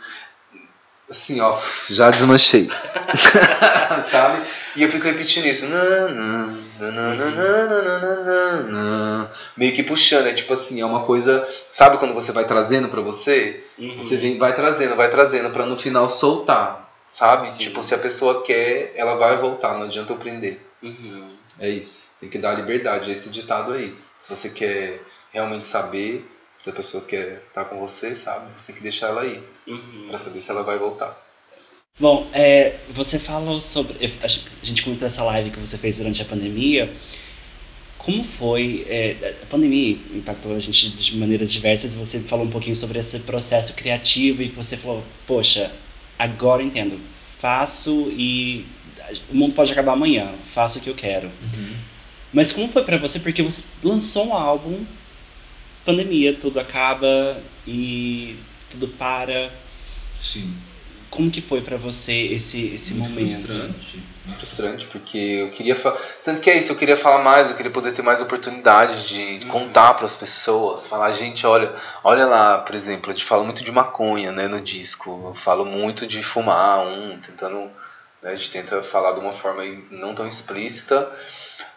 D: Assim, ó, [LAUGHS] já desmanchei. [LAUGHS] Sabe? E eu fico repetindo isso. Nanã, nanana, nanana, Meio que puxando, é tipo assim, é uma coisa. Sabe quando você vai trazendo para você?
C: Uhum.
D: Você vem, vai trazendo, vai trazendo, para no final soltar. Sabe?
C: Sim.
D: Tipo, se a pessoa quer, ela vai voltar, não adianta eu prender.
C: Uhum.
D: É isso. Tem que dar liberdade. É esse ditado aí. Se você quer realmente saber, se a pessoa quer estar com você, sabe? Você tem que deixar ela aí.
C: Uhum.
D: Pra saber se ela vai voltar.
C: Bom, é, você falou sobre. A gente- comentou essa live que você fez durante a pandemia. Como foi? é, a pandemia impactou a gente de maneiras diversas. Você falou um pouquinho sobre esse processo criativo e que você falou: Poxa, agora eu entendo. Faço e o mundo pode acabar amanhã. Faço o que eu quero. Mas como foi pra você? Porque você lançou um álbum, pandemia, tudo acaba e tudo para.
E: Sim.
C: Como que foi pra você esse, esse
E: Muito
C: momento?
E: frustrante.
D: Frustrante, porque eu queria falar. Tanto que é isso, eu queria falar mais, eu queria poder ter mais oportunidade de
C: Uhum.
D: contar para as pessoas. Falar, gente, olha, olha lá, por exemplo, eu te falo muito de maconha, né, no disco. Eu falo muito de fumar um, tentando Né? A gente tenta falar de uma forma não tão explícita.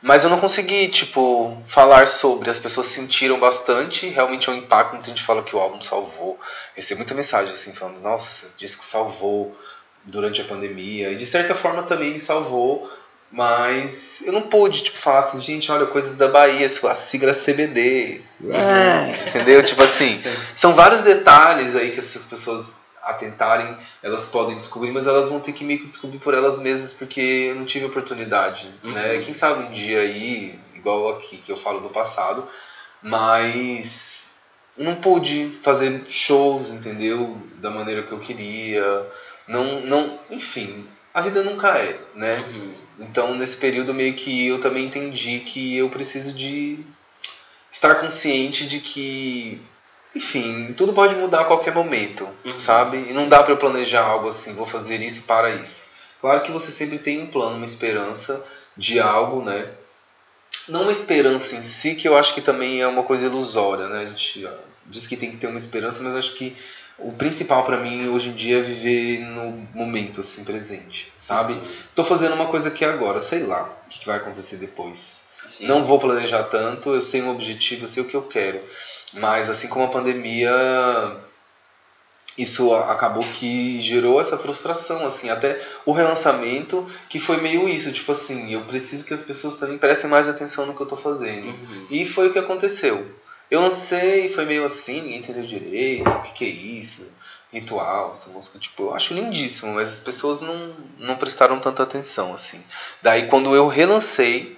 D: Mas eu não consegui, tipo, falar sobre. As pessoas sentiram bastante, realmente é um impacto. Muita gente fala que o álbum salvou. Recebi muita mensagem assim, falando: nossa, o disco salvou durante a pandemia. E de certa forma também me salvou, mas eu não pude, tipo, falar assim, gente, olha, coisas da Bahia, a sigla CBD. É, entendeu? Tipo assim, são vários detalhes aí que essas pessoas atentarem, elas podem descobrir, mas elas vão ter que meio que descobrir por elas mesmas, porque eu não tive oportunidade, né? uhum. né? Quem sabe um dia aí, igual aqui, que eu falo do passado, mas não pude fazer shows, entendeu? Da maneira que eu queria, não, não, enfim, a vida nunca é, né? Uhum. Então, nesse período, meio que eu também entendi que eu preciso de estar consciente de que enfim, tudo pode mudar a qualquer momento, uhum. sabe? E não dá para eu planejar algo assim, vou fazer isso para isso. Claro que você sempre tem um plano, uma esperança de algo, né? Não uma esperança em si, que eu acho que também é uma coisa ilusória, né? A gente diz que tem que ter uma esperança, mas acho que o principal para mim hoje em dia é viver no momento, assim, presente, sabe? Tô fazendo uma coisa aqui agora, sei lá o que vai acontecer depois. Sim. Não vou planejar tanto, eu sei um objetivo, eu sei o que eu quero. Mas assim como a pandemia, isso acabou que gerou essa frustração, assim, até o relançamento, que foi meio isso, tipo assim, eu preciso que as pessoas também prestem mais atenção no que eu estou fazendo. Uhum. E foi o que aconteceu. Eu lancei, foi meio assim, ninguém entendeu direito, o que, que é isso, ritual, essa música, tipo, eu acho lindíssimo, mas as pessoas não, não prestaram tanta atenção, assim. Daí quando eu relancei,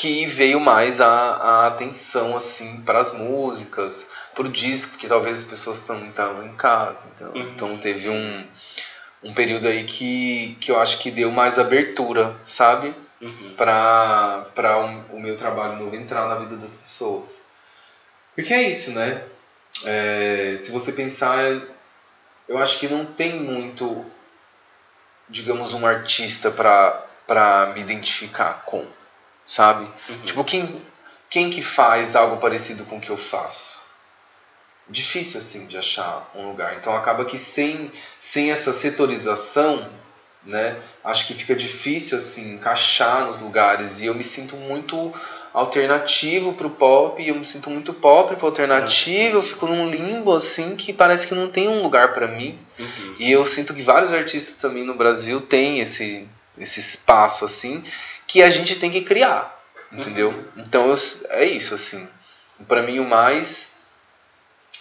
D: que veio mais a, a atenção assim para as músicas, para o disco, que talvez as pessoas também estavam em casa. Então, uhum, então teve um, um período aí que, que eu acho que deu mais abertura, sabe? Uhum. Para o, o meu trabalho novo entrar na vida das pessoas. Porque é isso, né? É, se você pensar, eu acho que não tem muito, digamos, um artista para me identificar com sabe? Uhum. Tipo, quem, quem que faz algo parecido com o que eu faço? Difícil, assim, de achar um lugar. Então, acaba que sem, sem essa setorização, né? Acho que fica difícil, assim, encaixar nos lugares. E eu me sinto muito alternativo pro pop, e eu me sinto muito pop pro alternativo, eu fico num limbo assim que parece que não tem um lugar para mim. Uhum. E eu sinto que vários artistas também no Brasil têm esse esse espaço assim que a gente tem que criar, entendeu? Uhum. Então eu, é isso assim. Para mim o mais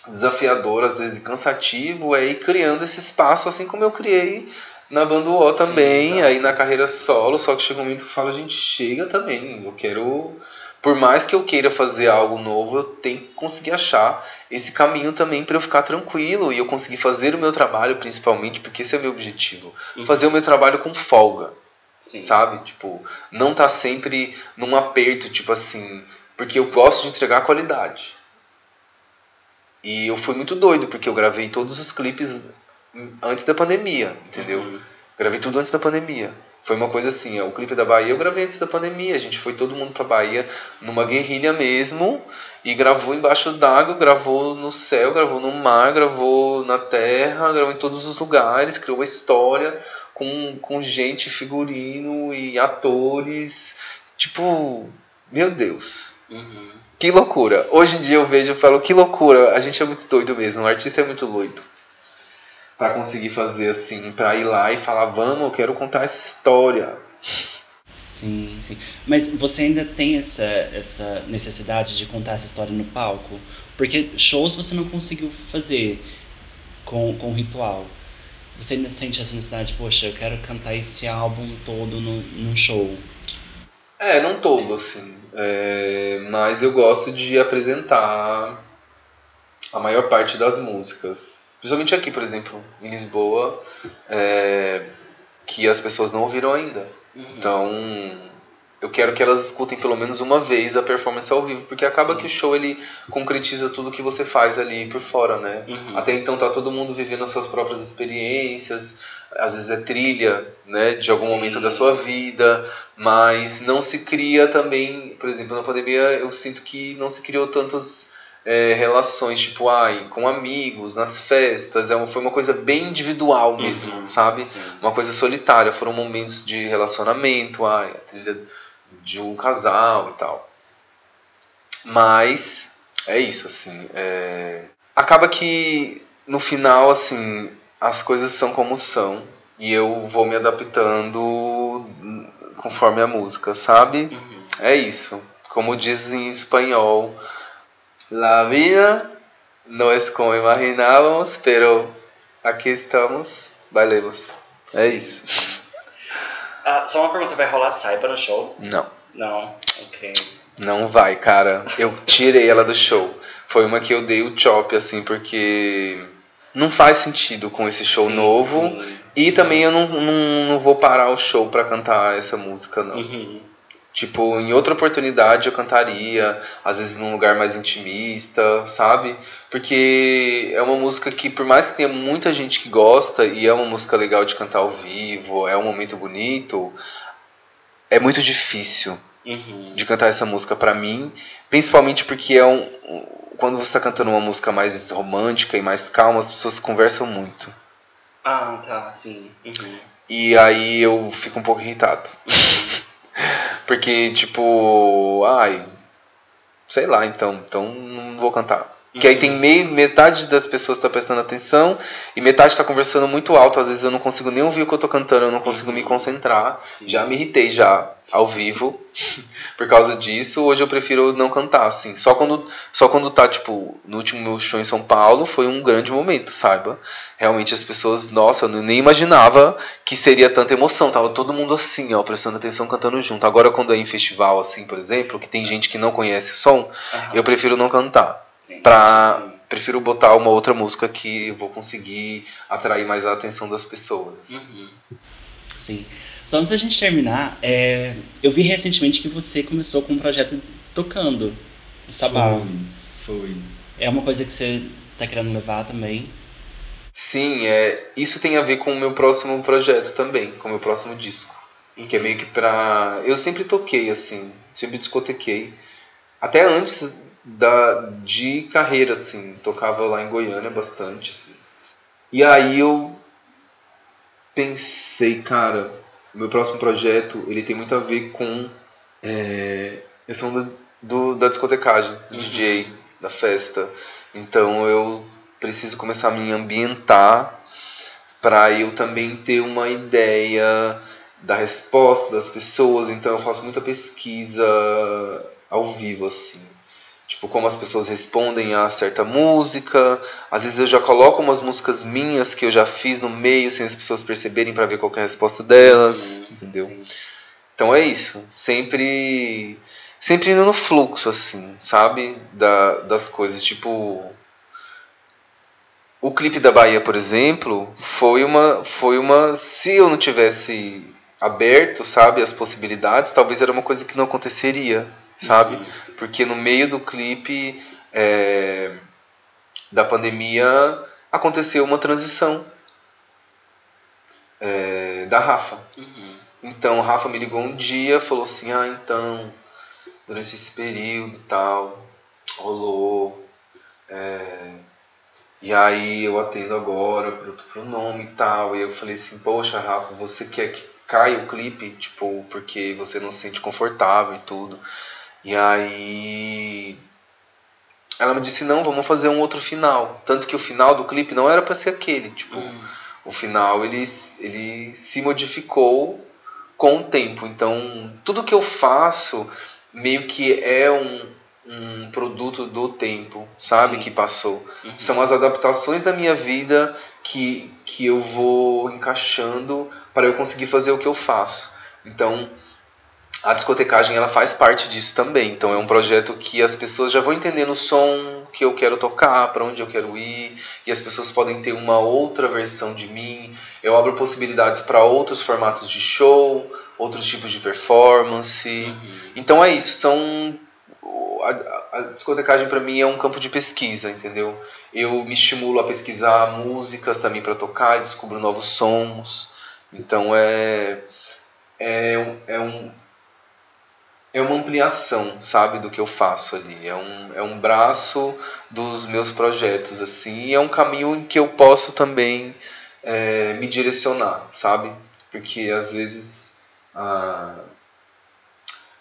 D: desafiador, às vezes cansativo, é ir criando esse espaço, assim como eu criei na banda O também, Sim, aí na carreira solo, só que chega um momento que eu falo, a gente chega também, eu quero por mais que eu queira fazer algo novo, eu tenho que conseguir achar esse caminho também para eu ficar tranquilo e eu conseguir fazer o meu trabalho, principalmente, porque esse é o meu objetivo. Uhum. Fazer o meu trabalho com folga. Sim. Sabe? Tipo, não tá sempre num aperto, tipo assim. Porque eu gosto de entregar qualidade. E eu fui muito doido, porque eu gravei todos os clipes antes da pandemia, entendeu? Uhum. Gravei tudo antes da pandemia. Foi uma coisa assim, o clipe da Bahia eu gravei antes da pandemia. A gente foi todo mundo pra Bahia numa guerrilha mesmo e gravou embaixo d'água, gravou no céu, gravou no mar, gravou na terra, gravou em todos os lugares, criou uma história com, com gente, figurino e atores. Tipo, meu Deus. Uhum. Que loucura. Hoje em dia eu vejo e falo, que loucura. A gente é muito doido mesmo. O artista é muito doido. Para conseguir fazer assim, para ir lá e falar, vamos, eu quero contar essa história.
C: Sim, sim. Mas você ainda tem essa, essa necessidade de contar essa história no palco? Porque shows você não conseguiu fazer com, com ritual. Você ainda sente essa necessidade, poxa, eu quero cantar esse álbum todo no, no show?
D: É, não todo, assim. É, mas eu gosto de apresentar a maior parte das músicas. Principalmente aqui, por exemplo, em Lisboa, é, que as pessoas não ouviram ainda. Uhum. Então, eu quero que elas escutem pelo menos uma vez a performance ao vivo, porque acaba Sim. que o show ele concretiza tudo que você faz ali por fora, né? Uhum. Até então tá todo mundo vivendo as suas próprias experiências, às vezes é trilha, né, de algum Sim. momento da sua vida, mas não se cria também, por exemplo, na pandemia eu sinto que não se criou tantas é, relações, tipo, ai, com amigos, nas festas. É, um- foi uma coisa bem individual mesmo,
C: Uhum,
D: sabe?
C: sim.
D: Uma coisa solitária. Foram momentos de relacionamento, ai, a trilha de um casal e tal. Mas é isso, assim. é, Acaba que no final, assim, as coisas são como são. E eu vou me adaptando conforme a música, sabe?
C: Uhum.
D: É isso. Como diz em espanhol, La vida no es como imaginávamos, pero aqui estamos, valemos. É isso.
C: Ah, só uma pergunta, vai rolar saiba no show?
D: Não,
C: Não, ok.
D: não vai, cara. Eu tirei ela do show. Foi uma que eu dei o chop, assim, porque não faz sentido com esse show
C: Sim,
D: novo.
C: sim.
D: E também eu não, não, não vou parar o show pra cantar essa música, não.
C: Uhum.
D: Tipo, em outra oportunidade eu cantaria, às vezes num lugar mais intimista, sabe? Porque é uma música que, por mais que tenha muita gente que gosta, e é uma música legal de cantar ao vivo, é um momento bonito, é muito difícil
C: Uhum.
D: de cantar essa música pra mim, principalmente porque é um. Quando você tá cantando uma música mais romântica e mais calma, as pessoas conversam muito.
C: Ah, tá, sim. Uhum.
D: E aí eu fico um pouco irritado. Porque, tipo, ai, sei lá, então, então não vou cantar. Que aí tem meio, metade das pessoas tá prestando atenção e metade tá conversando muito alto. Às vezes eu não consigo nem ouvir o que eu tô cantando, eu não consigo me concentrar.
C: Sim.
D: Já me irritei já ao vivo [LAUGHS] por causa disso. Hoje eu prefiro não cantar, assim. Só quando, só quando tá, tipo, no último meu show em São Paulo foi um grande momento, saiba. Realmente as pessoas, nossa, eu nem imaginava que seria tanta emoção. Tava todo mundo assim, ó, prestando atenção, cantando junto. Agora quando é em festival, assim, por exemplo, que tem gente que não conhece o som,
C: Aham.
D: eu prefiro não cantar.
C: Sim,
D: Pra,
C: sim.
D: prefiro botar uma outra música que vou conseguir atrair mais a atenção das pessoas.
C: Uhum. Sim. Só antes da gente terminar, é, eu vi recentemente que você começou com um projeto tocando o sabá.
E: Foi. Foi.
C: É uma coisa que você tá querendo levar também.
D: Sim, é, isso tem a ver com o meu próximo projeto também, com o meu próximo disco. Que é meio que pra. Eu sempre toquei, assim, sempre discotequei. Até antes da, de carreira, assim, tocava lá em Goiânia bastante, assim. E aí eu pensei, cara, meu próximo projeto, ele tem muito a ver com é, esse mundo do, da discotecagem, do
C: Uhum.
D: DJ, da festa. Então eu preciso começar a me ambientar para eu também ter uma ideia da resposta das pessoas. Então eu faço muita pesquisa ao vivo, assim. Tipo, como as pessoas respondem a certa música. Às vezes eu já coloco umas músicas minhas que eu já fiz no meio, sem as pessoas perceberem para ver qual é a resposta delas,
C: Uhum,
D: entendeu?
C: sim.
D: Então é isso. Sempre sempre indo no fluxo, assim, sabe? Da, das coisas. Tipo. O clipe da Bahia, por exemplo, foi uma. Foi uma. Se eu não tivesse aberto, sabe, as possibilidades, talvez era uma coisa que não aconteceria, sabe?
C: Uhum.
D: Porque no meio do clipe é, da pandemia aconteceu uma transição é, da Rafa.
C: Uhum.
D: Então Rafa me ligou um dia falou assim, ah então, durante esse período e tal, rolou. é, e aí eu atendo agora pro, pro nome e tal. E eu falei assim, poxa, Rafa, você quer que caia o clipe? Tipo, porque você não se sente confortável e tudo. E aí. Ela me disse, não, vamos fazer um outro final. Tanto que o final do clipe não era pra ser aquele, tipo
C: Uhum.
D: o final ele, ele se modificou com o tempo. Então, tudo que eu faço meio que é um, um produto do tempo, sabe?
C: Sim.
D: Que passou.
C: Uhum.
D: São as adaptações da minha vida que, que eu vou encaixando para eu conseguir fazer o que eu faço. Então, a discotecagem ela faz parte disso também. Então, é um projeto que as pessoas já vão entendendo o som que eu quero tocar, para onde eu quero ir, e as pessoas podem ter uma outra versão de mim. Eu abro possibilidades para outros formatos de show, outros tipos de performance.
C: Uhum.
D: Então é isso, são a, a- discotecagem para mim é um campo de pesquisa, entendeu? Eu me estimulo a pesquisar músicas também para tocar, e descubro novos sons. Então é é, é um é uma ampliação, sabe, do que eu faço ali. É um, é um braço dos meus projetos, assim, e é um caminho em que eu posso também é, me direcionar, sabe? Porque às vezes a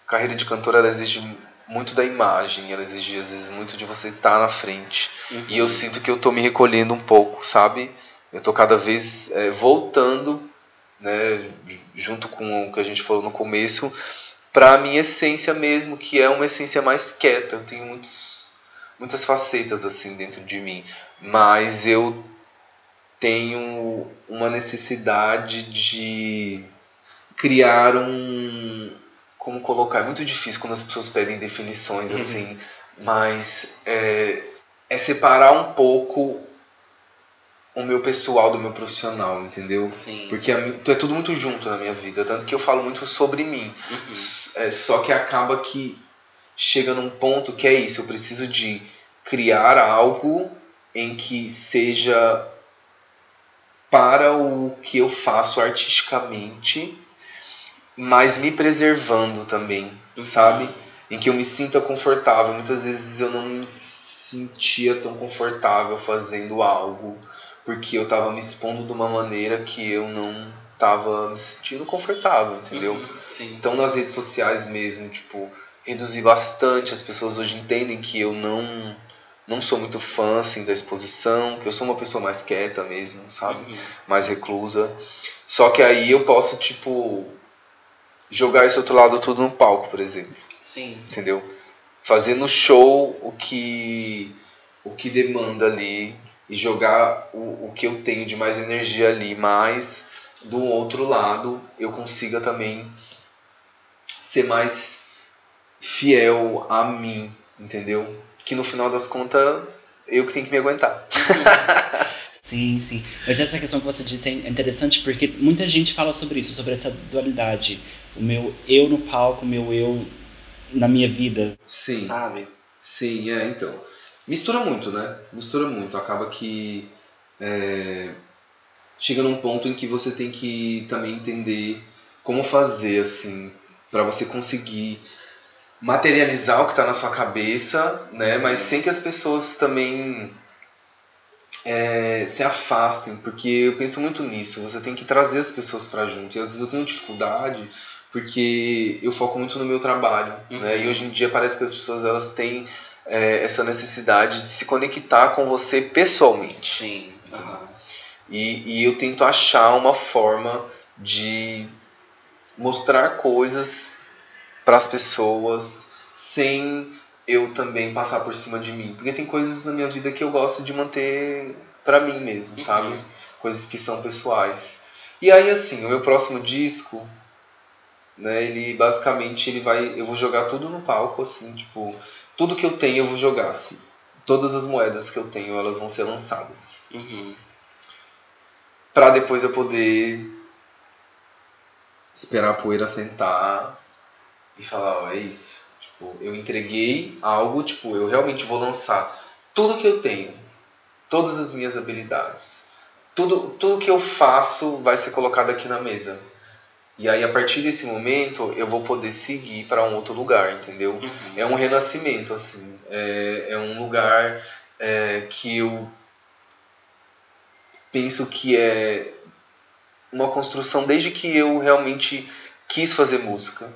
D: carreira de cantora ela exige muito da imagem, ela exige às vezes muito de você estar na frente.
C: Uhum.
D: E eu sinto que eu tô me recolhendo um pouco, sabe? Eu tô cada vez é, voltando, né, junto com o que a gente falou no começo, para a minha essência mesmo, que é uma essência mais quieta. Eu tenho muitos, muitas facetas assim dentro de mim, mas eu tenho uma necessidade de criar um como colocar? É muito difícil quando as pessoas pedem definições assim. Mas é, é separar um pouco o meu pessoal do meu profissional entendeu
C: Sim.
D: porque a é tudo muito junto na minha vida tanto que eu falo muito sobre mim
C: Uhum.
D: É, só que acaba que chega num ponto que é isso eu preciso de criar algo em que seja para o que eu faço artisticamente, mas me preservando também, sabe? Em que eu me sinta confortável. Muitas vezes eu não me sentia tão confortável fazendo algo, porque eu estava me expondo de uma maneira que eu não estava me sentindo confortável, entendeu?
C: Uhum.
D: Então nas redes sociais mesmo, tipo, reduzir bastante. As pessoas hoje entendem que eu não não sou muito fã assim da exposição, que eu sou uma pessoa mais quieta mesmo, sabe?
C: Uhum.
D: Mais reclusa. Só que aí eu posso tipo jogar esse outro lado tudo no palco, por exemplo,
C: Sim.
D: entendeu? Fazer no show o que o que demanda ali e jogar o, o que eu tenho de mais energia ali, mas do outro lado eu consiga também ser mais fiel a mim, entendeu? Que no final das contas eu que tenho que me aguentar. [LAUGHS]
C: Sim, sim. Mas essa questão que você disse é interessante porque muita gente fala sobre isso, sobre essa dualidade. O meu eu no palco, o meu eu na minha vida,
D: Sim.
C: sabe?
D: Sim, é, então. Mistura muito, né? Mistura muito. Acaba que é, chega num ponto em que você tem que também entender como fazer, assim, para você conseguir materializar o que está na sua cabeça, né? Mas sem que as pessoas também é, se afastem, porque eu penso muito nisso. Você tem que trazer as pessoas para junto. E às vezes eu tenho dificuldade porque eu foco muito no meu trabalho,
C: Uhum.
D: né? E hoje em dia parece que as pessoas elas têm é, essa necessidade de se conectar com você pessoalmente.
C: Sim. aham.
D: E, e eu tento achar uma forma de mostrar coisas para as pessoas sem eu também passar por cima de mim. Porque tem coisas na minha vida que eu gosto de manter para mim mesmo, sabe?
C: Uhum.
D: Coisas que são pessoais. E aí assim, o meu próximo disco, né, ele basicamente ele vai eu vou jogar tudo no palco assim, tipo, tudo que eu tenho eu vou jogar assim. Todas as moedas que eu tenho, elas vão ser lançadas
C: Uhum.
D: para depois eu poder esperar a poeira sentar e falar, ó, é isso. Tipo, eu entreguei algo, tipo, eu realmente vou lançar tudo que eu tenho, todas as minhas habilidades. Tudo, tudo que eu faço vai ser colocado aqui na mesa. E aí a partir desse momento eu vou poder seguir para um outro lugar, entendeu?
C: Uhum.
D: é um renascimento assim é, é um lugar é, que eu penso que é uma construção desde que eu realmente quis fazer música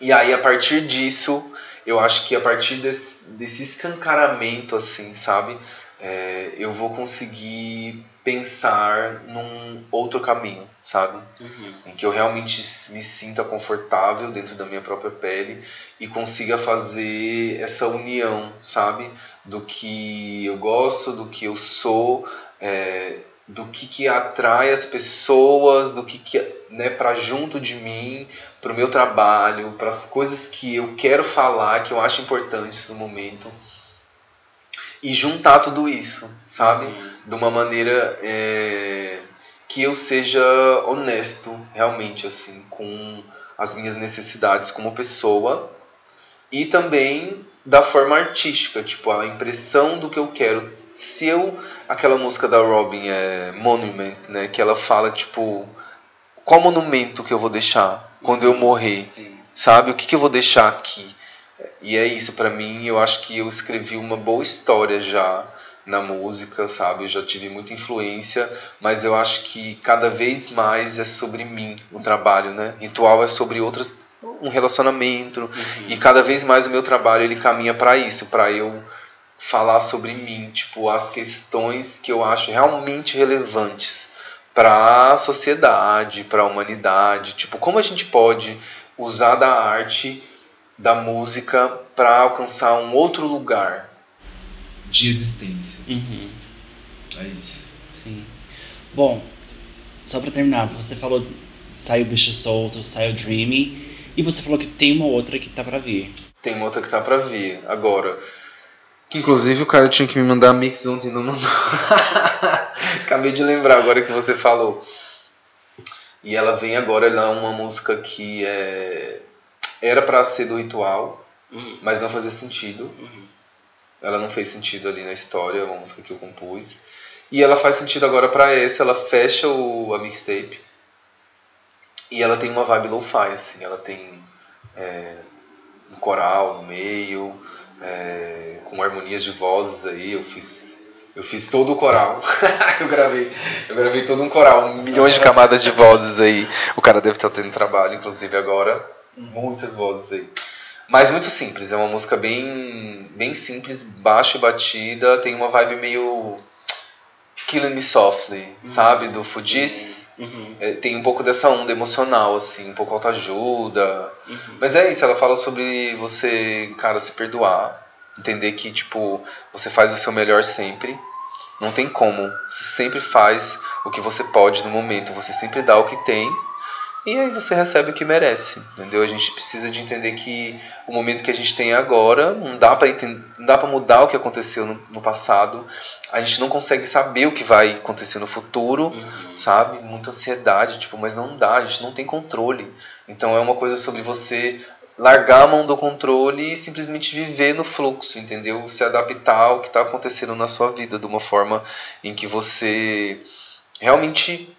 D: e aí a partir disso eu acho que a partir desse, desse escancaramento assim sabe é, eu vou conseguir pensar num outro caminho sabe
C: Uhum.
D: em que eu realmente me sinta confortável dentro da minha própria pele e consiga fazer essa união, sabe? Do que eu gosto, do que eu sou, é, do que, que atrai as pessoas, do que, que né, para junto de mim, para o meu trabalho, para as coisas que eu quero falar, que eu acho importantes no momento. E juntar tudo isso, sabe?
C: Uhum.
D: De uma maneira é, que eu seja honesto realmente assim com as minhas necessidades como pessoa e também da forma artística tipo a impressão do que eu quero se eu aquela música da Robin é Monument né que ela fala tipo qual monumento que eu vou deixar quando eu morrer
C: Sim.
D: sabe? O que, que eu vou deixar aqui? E é isso, para mim, eu acho que eu escrevi uma boa história já na música, sabe? Eu já tive muita influência, mas eu acho que cada vez mais é sobre mim o trabalho, né? Ritual é sobre outras um relacionamento
C: Uhum.
D: e cada vez mais o meu trabalho ele caminha para isso, para eu falar sobre mim, tipo as questões que eu acho realmente relevantes para a sociedade, para a humanidade, tipo como a gente pode usar da arte, da música para alcançar um outro lugar.
E: De existência.
C: Uhum.
E: É isso.
C: Sim. Bom, só pra terminar, você falou saiu Bicho Solto, saiu Dreamy, e você falou que tem uma outra que tá pra vir.
D: Tem uma outra que tá pra vir agora. Que inclusive o cara tinha que me mandar mix ontem e não mandou. [LAUGHS] Acabei de lembrar agora que você falou. E ela vem agora, ela é uma música que é... era pra ser do ritual,
C: Uhum.
D: mas não fazia sentido.
C: Uhum.
D: Ela não fez sentido ali na história, uma música que eu compus. E ela faz sentido agora pra essa, ela fecha o, a mixtape. E ela tem uma vibe lo-fi, assim, ela tem é, um coral no meio, é, com harmonias de vozes aí, eu fiz. Eu fiz todo o coral. [LAUGHS] eu gravei. Eu gravei todo um coral, milhões de camadas de vozes aí. O cara deve estar tendo trabalho, inclusive agora. Muitas vozes aí. Mas muito simples, é uma música bem, bem simples, baixa e batida, tem uma vibe meio Killing Me Softly, sabe? Do Fujis.
C: Uhum.
D: É, tem um pouco dessa onda emocional, assim, um pouco autoajuda.
C: Uhum.
D: Mas é isso, ela fala sobre você, cara, se perdoar. Entender que, tipo, você faz o seu melhor sempre. Não tem como. Você sempre faz o que você pode no momento. Você sempre dá o que tem. E aí você recebe o que merece, entendeu? A gente precisa de entender que o momento que a gente tem agora não dá para não dá para mudar o que aconteceu no, no passado. A gente não consegue saber o que vai acontecer no futuro,
C: Uhum.
D: sabe? Muita ansiedade, tipo, mas não dá, a gente não tem controle. Então é uma coisa sobre você largar a mão do controle e simplesmente viver no fluxo, entendeu? Se adaptar ao que está acontecendo na sua vida de uma forma em que você realmente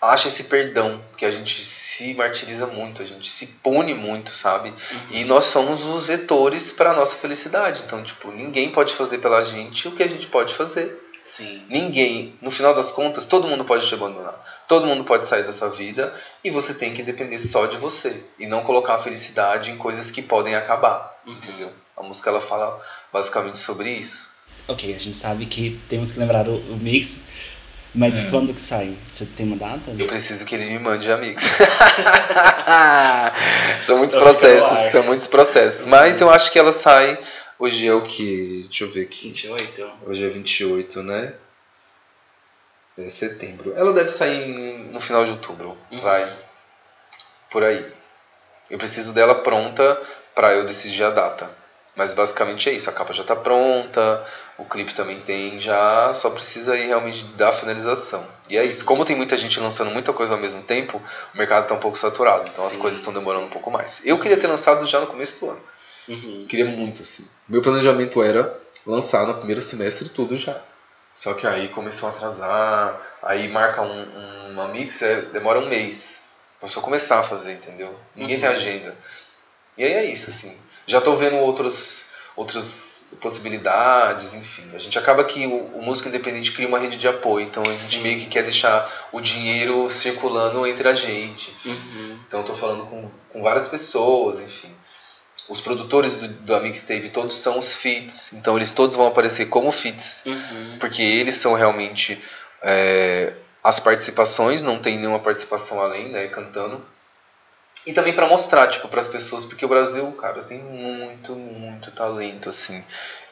D: acha esse perdão, que a gente se martiriza muito, a gente se pune muito, sabe? E nós somos os vetores para a nossa felicidade. Então, tipo, ninguém pode fazer pela gente o que a gente pode fazer.
C: Sim.
D: Ninguém, no final das contas, todo mundo pode te abandonar. Todo mundo pode sair da sua vida e você tem que depender só de você e não colocar a felicidade em coisas que podem acabar,
C: Uhum.
D: entendeu? A música ela fala basicamente sobre isso.
C: Ok, a gente sabe que temos que lembrar o, o mix, mas
E: É.
C: quando que sai? Você tem uma data?
D: Eu preciso que ele me mande amigos. [LAUGHS] são muitos processos, são muitos processos. Mas eu acho que ela sai. Hoje é o que? Deixa eu ver aqui.
C: 28?
D: Hoje é 28, né? É setembro. Ela deve sair no final de outubro.
C: Uhum.
D: Vai. Por aí. Eu preciso dela pronta pra eu decidir a data. Mas basicamente é isso. A capa já tá pronta, o clipe também tem já, só precisa aí realmente da finalização. E é isso. Como tem muita gente lançando muita coisa ao mesmo tempo, o mercado tá um pouco saturado. Então as
C: Sim,
D: coisas estão demorando um pouco mais. Eu queria ter lançado já no começo do ano.
C: Uhum.
D: Queria muito, assim. Meu planejamento era lançar no primeiro semestre tudo já. Só que aí começou a atrasar, aí marca um, um- uma mix, é, demora um mês. Pra só começar a fazer, entendeu? Ninguém
C: Uhum.
D: tem agenda. E aí é isso, assim. Já tô vendo outros, outras possibilidades, enfim. A gente acaba que o, o músico independente cria uma rede de apoio, então a gente meio que quer deixar o dinheiro circulando entre a gente.
C: Uhum.
D: Então eu tô falando com, com várias pessoas, enfim. Os produtores do, da mixtape todos são os feats, então eles todos vão aparecer como feats,
C: Uhum.
D: porque eles são realmente é, as participações, não tem nenhuma participação além, né, cantando. E também para mostrar, tipo, para as pessoas, porque o Brasil, cara, tem muito, muito talento, assim.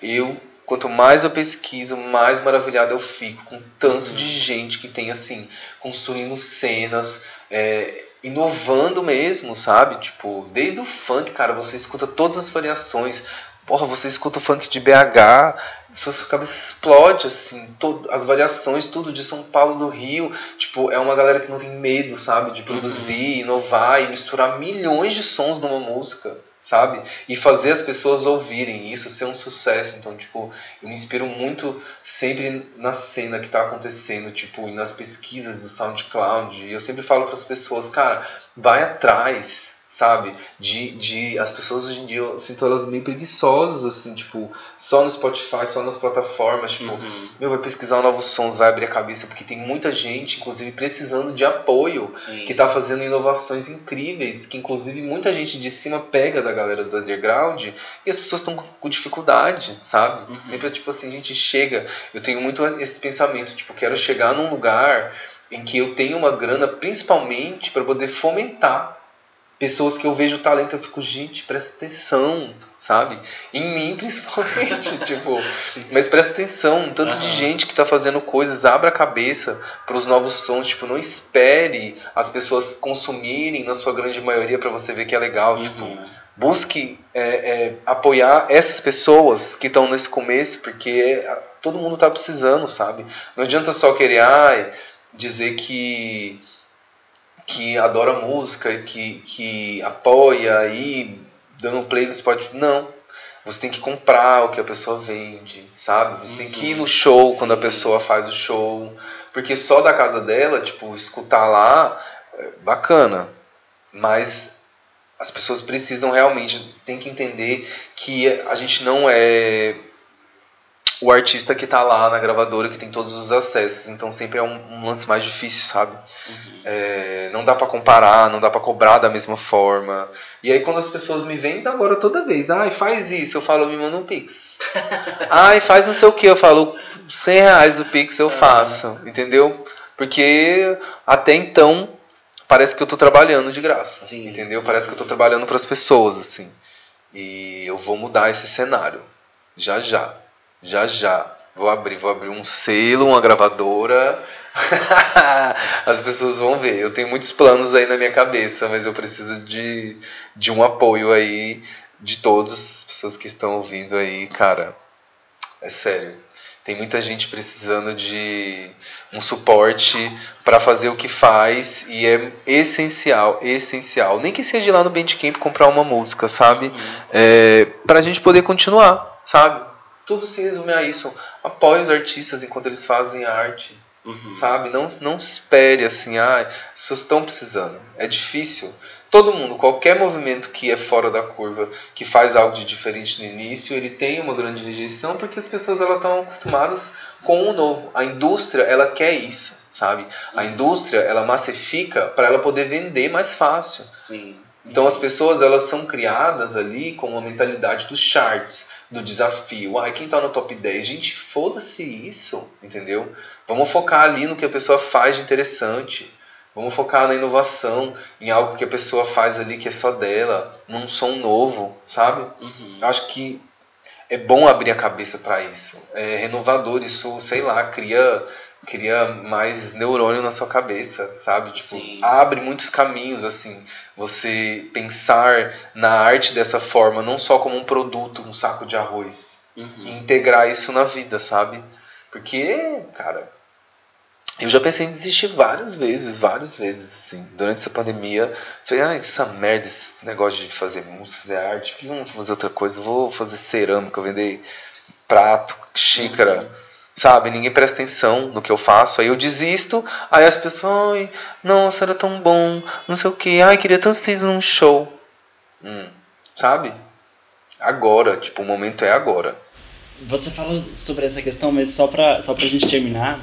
D: Eu, quanto mais eu pesquiso, mais maravilhado eu fico com tanto de gente que tem, assim, construindo cenas, é, inovando mesmo, sabe? Tipo, desde o funk, cara, você escuta todas as variações. Porra, você escuta o funk de BH, sua cabeça explode, assim, todo, as variações, tudo de São Paulo, do Rio. Tipo, é uma galera que não tem medo, sabe? De produzir, inovar e misturar milhões de sons numa música, sabe? E fazer as pessoas ouvirem isso ser um sucesso. Então, tipo, eu me inspiro muito sempre na cena que tá acontecendo, tipo, e nas pesquisas do SoundCloud. E eu sempre falo para as pessoas, cara, vai atrás, sabe? De, de as pessoas hoje em dia eu sinto elas meio preguiçosas assim, tipo, só no Spotify, só nas plataformas, tipo,
C: Uhum.
D: meu, vai pesquisar novos sons, vai abrir a cabeça, porque tem muita gente, inclusive, precisando de apoio,
C: Sim.
D: que tá fazendo inovações incríveis, que inclusive muita gente de cima pega da galera do underground e as pessoas estão com dificuldade, sabe?
C: Uhum.
D: Sempre tipo assim, a gente chega, eu tenho muito esse pensamento, tipo, quero chegar num lugar em que eu tenho uma grana principalmente para poder fomentar pessoas que eu vejo talento, eu fico, gente, presta atenção, sabe? Em mim, [LAUGHS] principalmente, [LAUGHS] tipo, mas presta atenção, tanto de
C: Aham.
D: gente que tá fazendo coisas, abra a cabeça para os novos sons, tipo, não espere as pessoas consumirem na sua grande maioria para você ver que é legal, tipo,
C: Uhum.
D: busque é, é, apoiar essas pessoas que estão nesse começo, porque ah, todo mundo tá precisando, sabe? Não adianta só querer ai, dizer que que adora música e que, que apoia aí dando play no Spotify. Não. Você tem que comprar o que a pessoa vende, sabe? Você tem que ir no show quando a
C: Sim.
D: pessoa faz o show. Porque só da casa dela, tipo, escutar lá, é bacana. Mas as pessoas precisam realmente, tem que entender que a gente não é o artista que tá lá na gravadora que tem todos os acessos. Então sempre é um, um lance mais difícil, sabe?
C: Uhum.
D: É, não dá pra comparar, não dá pra cobrar da mesma forma. E aí quando as pessoas me vendem agora toda vez, ai, faz isso, eu falo, me manda um pix. [LAUGHS] ai, faz não sei o que, eu falo, 100 reais do pix eu faço, entendeu? Porque até então parece que eu tô trabalhando de graça,
C: Sim.
D: entendeu? Parece que eu tô trabalhando para as pessoas, assim. E eu vou mudar esse cenário, já já, já já. Vou abrir, vou abrir um selo, uma gravadora. [LAUGHS] As pessoas vão ver. Eu tenho muitos planos aí na minha cabeça, mas eu preciso de, de um apoio aí de todas as pessoas que estão ouvindo aí, cara. É sério. Tem muita gente precisando de um suporte para fazer o que faz e é essencial, essencial. Nem que seja ir lá no Bandcamp comprar uma música, sabe? É, pra gente poder continuar, sabe? Tudo se resume a isso. Apoie os artistas enquanto eles fazem a arte,
C: Uhum.
D: sabe? Não, não espere assim, ah, as pessoas estão precisando. É difícil. Todo mundo, qualquer movimento que é fora da curva, que faz algo de diferente no início, ele tem uma grande rejeição porque as pessoas elas estão acostumadas com o novo. A indústria, ela quer isso, sabe? A indústria, ela massifica para ela poder vender mais fácil.
C: Sim.
D: Então as pessoas elas são criadas ali com uma mentalidade dos charts, do desafio. Ai, quem tá no top 10? Gente, foda-se isso, entendeu? Vamos focar ali no que a pessoa faz de interessante. Vamos focar na inovação, em algo que a pessoa faz ali que é só dela, num som novo, sabe?
C: Uhum.
D: Eu acho que é bom abrir a cabeça para isso. É renovador, isso, sei lá, cria cria mais neurônio na sua cabeça, sabe? Tipo,
C: Sim.
D: abre muitos caminhos assim. Você pensar na arte dessa forma, não só como um produto, um saco de arroz, e
C: Uhum.
D: integrar isso na vida, sabe? Porque, cara, eu já pensei em desistir várias vezes, várias vezes, assim. Durante essa pandemia, falei, ah, essa merda, esse negócio de fazer música, fazer arte, por que eu não vou fazer outra coisa? Vou fazer cerâmica, vender prato, xícara, sabe? Ninguém presta atenção no que eu faço. Aí eu desisto, aí as pessoas, ai, nossa, era tão bom, não sei o que, ai, queria tanto ter ido num show. Hum, sabe? Agora, tipo, o momento é agora.
C: Você falou sobre essa questão, mas só pra, só pra gente terminar,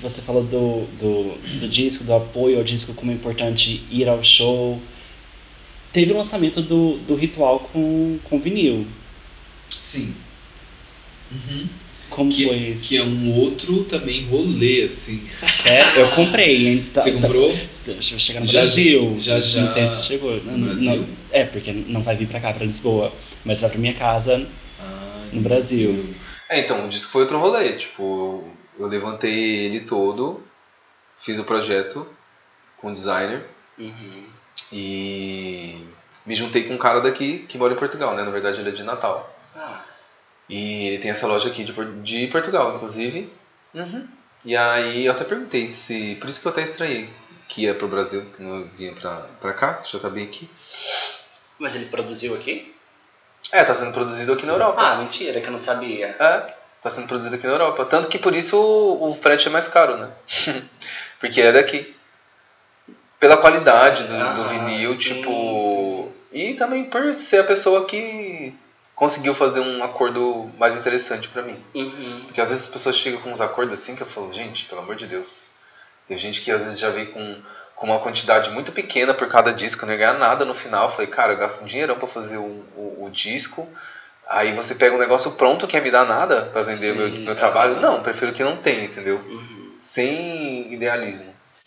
C: você falou do, do, do disco, do apoio ao disco, como é importante ir ao show. Teve o lançamento do, do ritual com, com vinil.
E: Sim. Uhum.
C: Como
E: Que,
C: foi isso?
E: que é um outro também rolê, assim.
C: Sério? Eu comprei, hein? [LAUGHS] Tá-
E: Você
C: tá-
E: comprou?
C: Deixa eu chegar no
E: Já-
C: Brasil.
E: já- já
C: Não sei se chegou.
E: no
C: Não-
E: Brasil?
C: não- é, porque não vai vir pra cá, pra Lisboa. Mas vai pra minha casa
E: Ah,
C: no Brasil.
D: É, então, o disco foi outro rolê. Tipo, eu levantei ele todo, fiz o projeto com o designer
C: Uhum.
D: e me juntei com um cara daqui que mora em Portugal, né? Na verdade, ele é de Natal.
C: Ah,
D: E ele tem essa loja aqui de, de Portugal, inclusive. Uhum. E aí eu até perguntei se. Por isso que eu até estranhei que ia pro Brasil, que não vinha pra, pra cá, que já tá bem aqui.
C: mas ele produziu aqui?
D: É, tá sendo produzido aqui na Europa.
C: Ah, mentira, que eu não sabia.
D: É, tá sendo produzido aqui na Europa. Tanto que por isso o, o frete é mais caro, né? [LAUGHS] Porque é daqui. Pela qualidade do, do
C: Ah,
D: vinil,
C: sim,
D: tipo,
C: sim.
D: E também por ser a pessoa que conseguiu fazer um acordo mais interessante pra mim.
C: Uhum.
D: Porque às vezes as pessoas chegam com uns acordos assim que eu falo, gente, pelo amor de Deus. Tem gente que às vezes já vem com, com uma quantidade muito pequena por cada disco, não ia ganhar nada no final. Eu falei, cara, eu gasto um dinheirão pra fazer o, o, o disco. Aí você pega um negócio pronto, quer me dar nada pra vender
C: Sim,
D: meu, meu trabalho?
C: aham.
D: Não, prefiro que não tenha, entendeu?
C: Uhum.
D: Sem idealismo.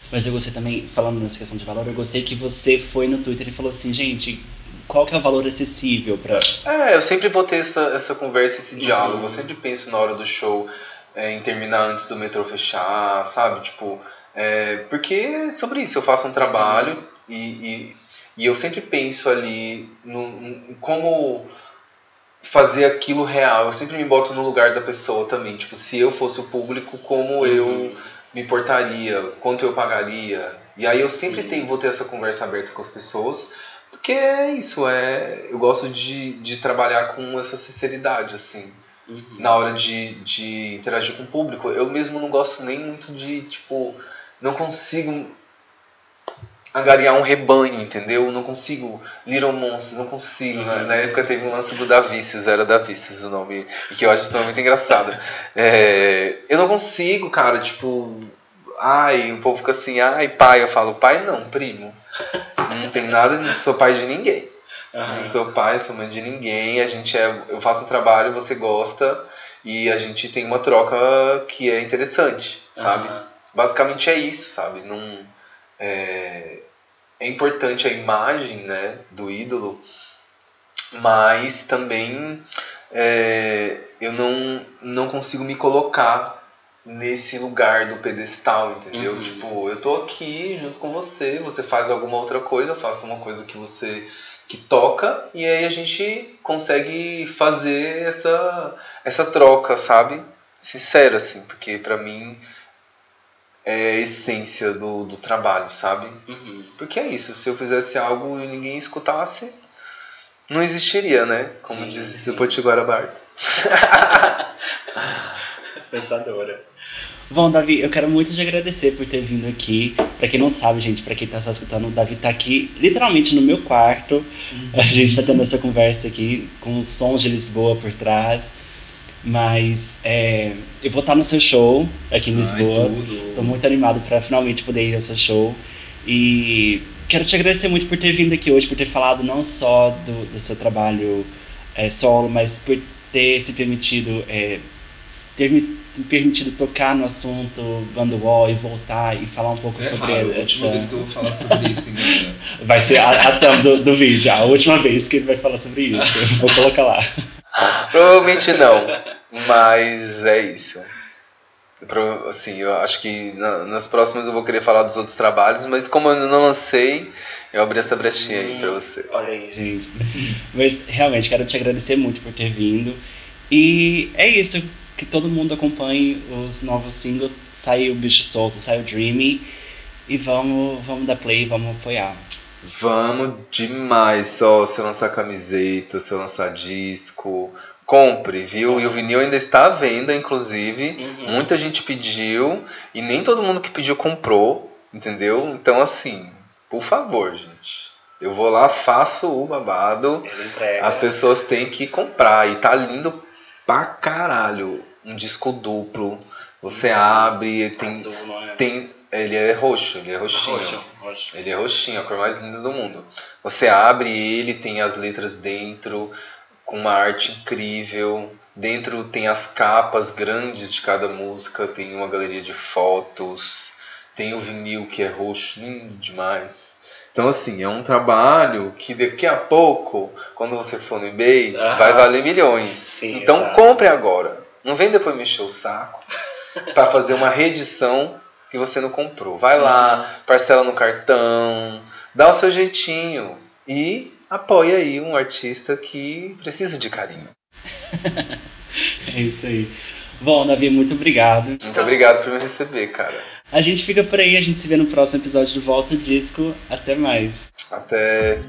C: Mas eu gostei também, falando nessa questão de valor, eu gostei que você foi no Twitter e falou assim, gente, qual que é o valor acessível pra.
D: É, eu sempre vou ter essa, essa conversa, esse
C: Uhum.
D: diálogo. Eu sempre penso na hora do show é, em terminar antes do metrô fechar, sabe? Tipo, é, porque é sobre isso. Eu faço um trabalho e, e, e eu sempre penso ali no, no- como fazer aquilo real. Eu sempre me boto no lugar da pessoa também. Tipo, se eu fosse o público, como eu me portaria, quanto eu pagaria. E aí eu sempre
C: Sim.
D: tenho, vou ter essa conversa aberta com as pessoas, porque é isso, é, eu gosto de, de trabalhar com essa sinceridade, assim,
C: Uhum.
D: na hora de, de interagir com o público. Eu mesmo não gosto nem muito de, tipo, não consigo angariar um rebanho, entendeu? Não consigo Little Monsters, não consigo. Na, na época teve um lance do Davicius, era Davicius o nome, e que eu acho esse nome muito engraçado. [LAUGHS] É, eu não consigo, cara, tipo, ai, o povo fica assim, ai, pai, eu falo, pai não, primo. Não tem nada, não sou pai de ninguém.
C: Aham.
D: Não sou pai, sou mãe de ninguém. A gente é, eu faço um trabalho, você gosta e a gente tem uma troca que é interessante, sabe?
C: Aham.
D: Basicamente é isso, sabe? Não é, é importante a imagem, né, do ídolo, mas também é, eu não não consigo me colocar nesse lugar do pedestal, entendeu?
C: Uhum.
D: Tipo, eu tô aqui junto com você, você faz alguma outra coisa, eu faço uma coisa que você que toca e aí a gente consegue fazer essa essa troca, sabe? Sincera assim, porque pra mim é a essência do, do trabalho, sabe?
C: Uhum.
D: Porque é isso, se eu fizesse algo e ninguém escutasse, não existiria, né? Como
C: Sim,
D: diz
C: sim.
D: o Potiguara Bart. [LAUGHS]
C: Pensadora. Bom, Davi, eu quero muito te agradecer por ter vindo aqui. Pra quem não sabe, gente, pra quem tá só escutando, o Davi tá aqui literalmente no meu quarto. A gente tá tendo essa conversa aqui com os sons de Lisboa por trás. Mas é, eu vou estar no seu show aqui em Lisboa.
E: Ai.
C: Tô muito animado pra finalmente poder ir ao seu show. E quero te agradecer muito por ter vindo aqui hoje, por ter falado não só do, do seu trabalho é, solo, mas por ter se permitido, é, ter me permitido tocar no assunto Bando Wall e voltar e falar um pouco
E: é
C: sobre
E: raro, a
C: essa.
E: última vez que eu vou falar sobre isso, hein. [LAUGHS]
C: Vai ser a, a thumb do, do vídeo, a última vez que ele vai falar sobre isso. Eu [LAUGHS] Vou colocar lá.
D: Provavelmente não, mas é isso. Pro- Assim, eu acho que na- nas próximas eu vou querer falar dos outros trabalhos, mas como eu não lancei, eu abri essa brechinha aí pra você.
C: Olha aí, gente. Mas realmente quero te agradecer muito por ter vindo. E é isso, que todo mundo acompanhe os novos singles. Saiu o Bicho Solto, saiu Dreamy. E vamos, vamos dar play, vamos apoiar.
D: Vamos demais, só se eu lançar camiseta, se eu lançar disco. Compre, viu? E o vinil ainda está à venda, inclusive.
C: Uhum.
D: Muita gente pediu e nem todo mundo que pediu comprou, entendeu? Então, assim, por favor, gente. Eu vou lá, faço o babado. As pessoas têm que comprar. E tá lindo pra caralho. Um disco duplo. Você abre, tem,
C: Azul, é?
D: tem. Ele é roxo, ele é roxinho.
C: Roxo, roxo.
D: Ele é roxinho, a cor mais linda do mundo. Você abre ele, tem as letras dentro, com uma arte incrível. Dentro tem as capas grandes de cada música, tem uma galeria de fotos, tem o vinil que é roxo, lindo demais. Então, assim, é um trabalho que daqui a pouco, quando você for no eBay,
C: Aham.
D: vai valer milhões.
C: Sim,
D: então,
C: exato.
D: compre agora. Não vem depois mexer o saco para fazer uma reedição que você não comprou. Vai lá, parcela no cartão, dá o seu jeitinho e apoia aí um artista que precisa de carinho. [LAUGHS]
C: É isso aí. Bom, Davi, muito obrigado.
D: Muito obrigado por me receber, cara.
C: A gente fica por aí, a gente se vê no próximo episódio do Volta Disco. Até mais.
D: Até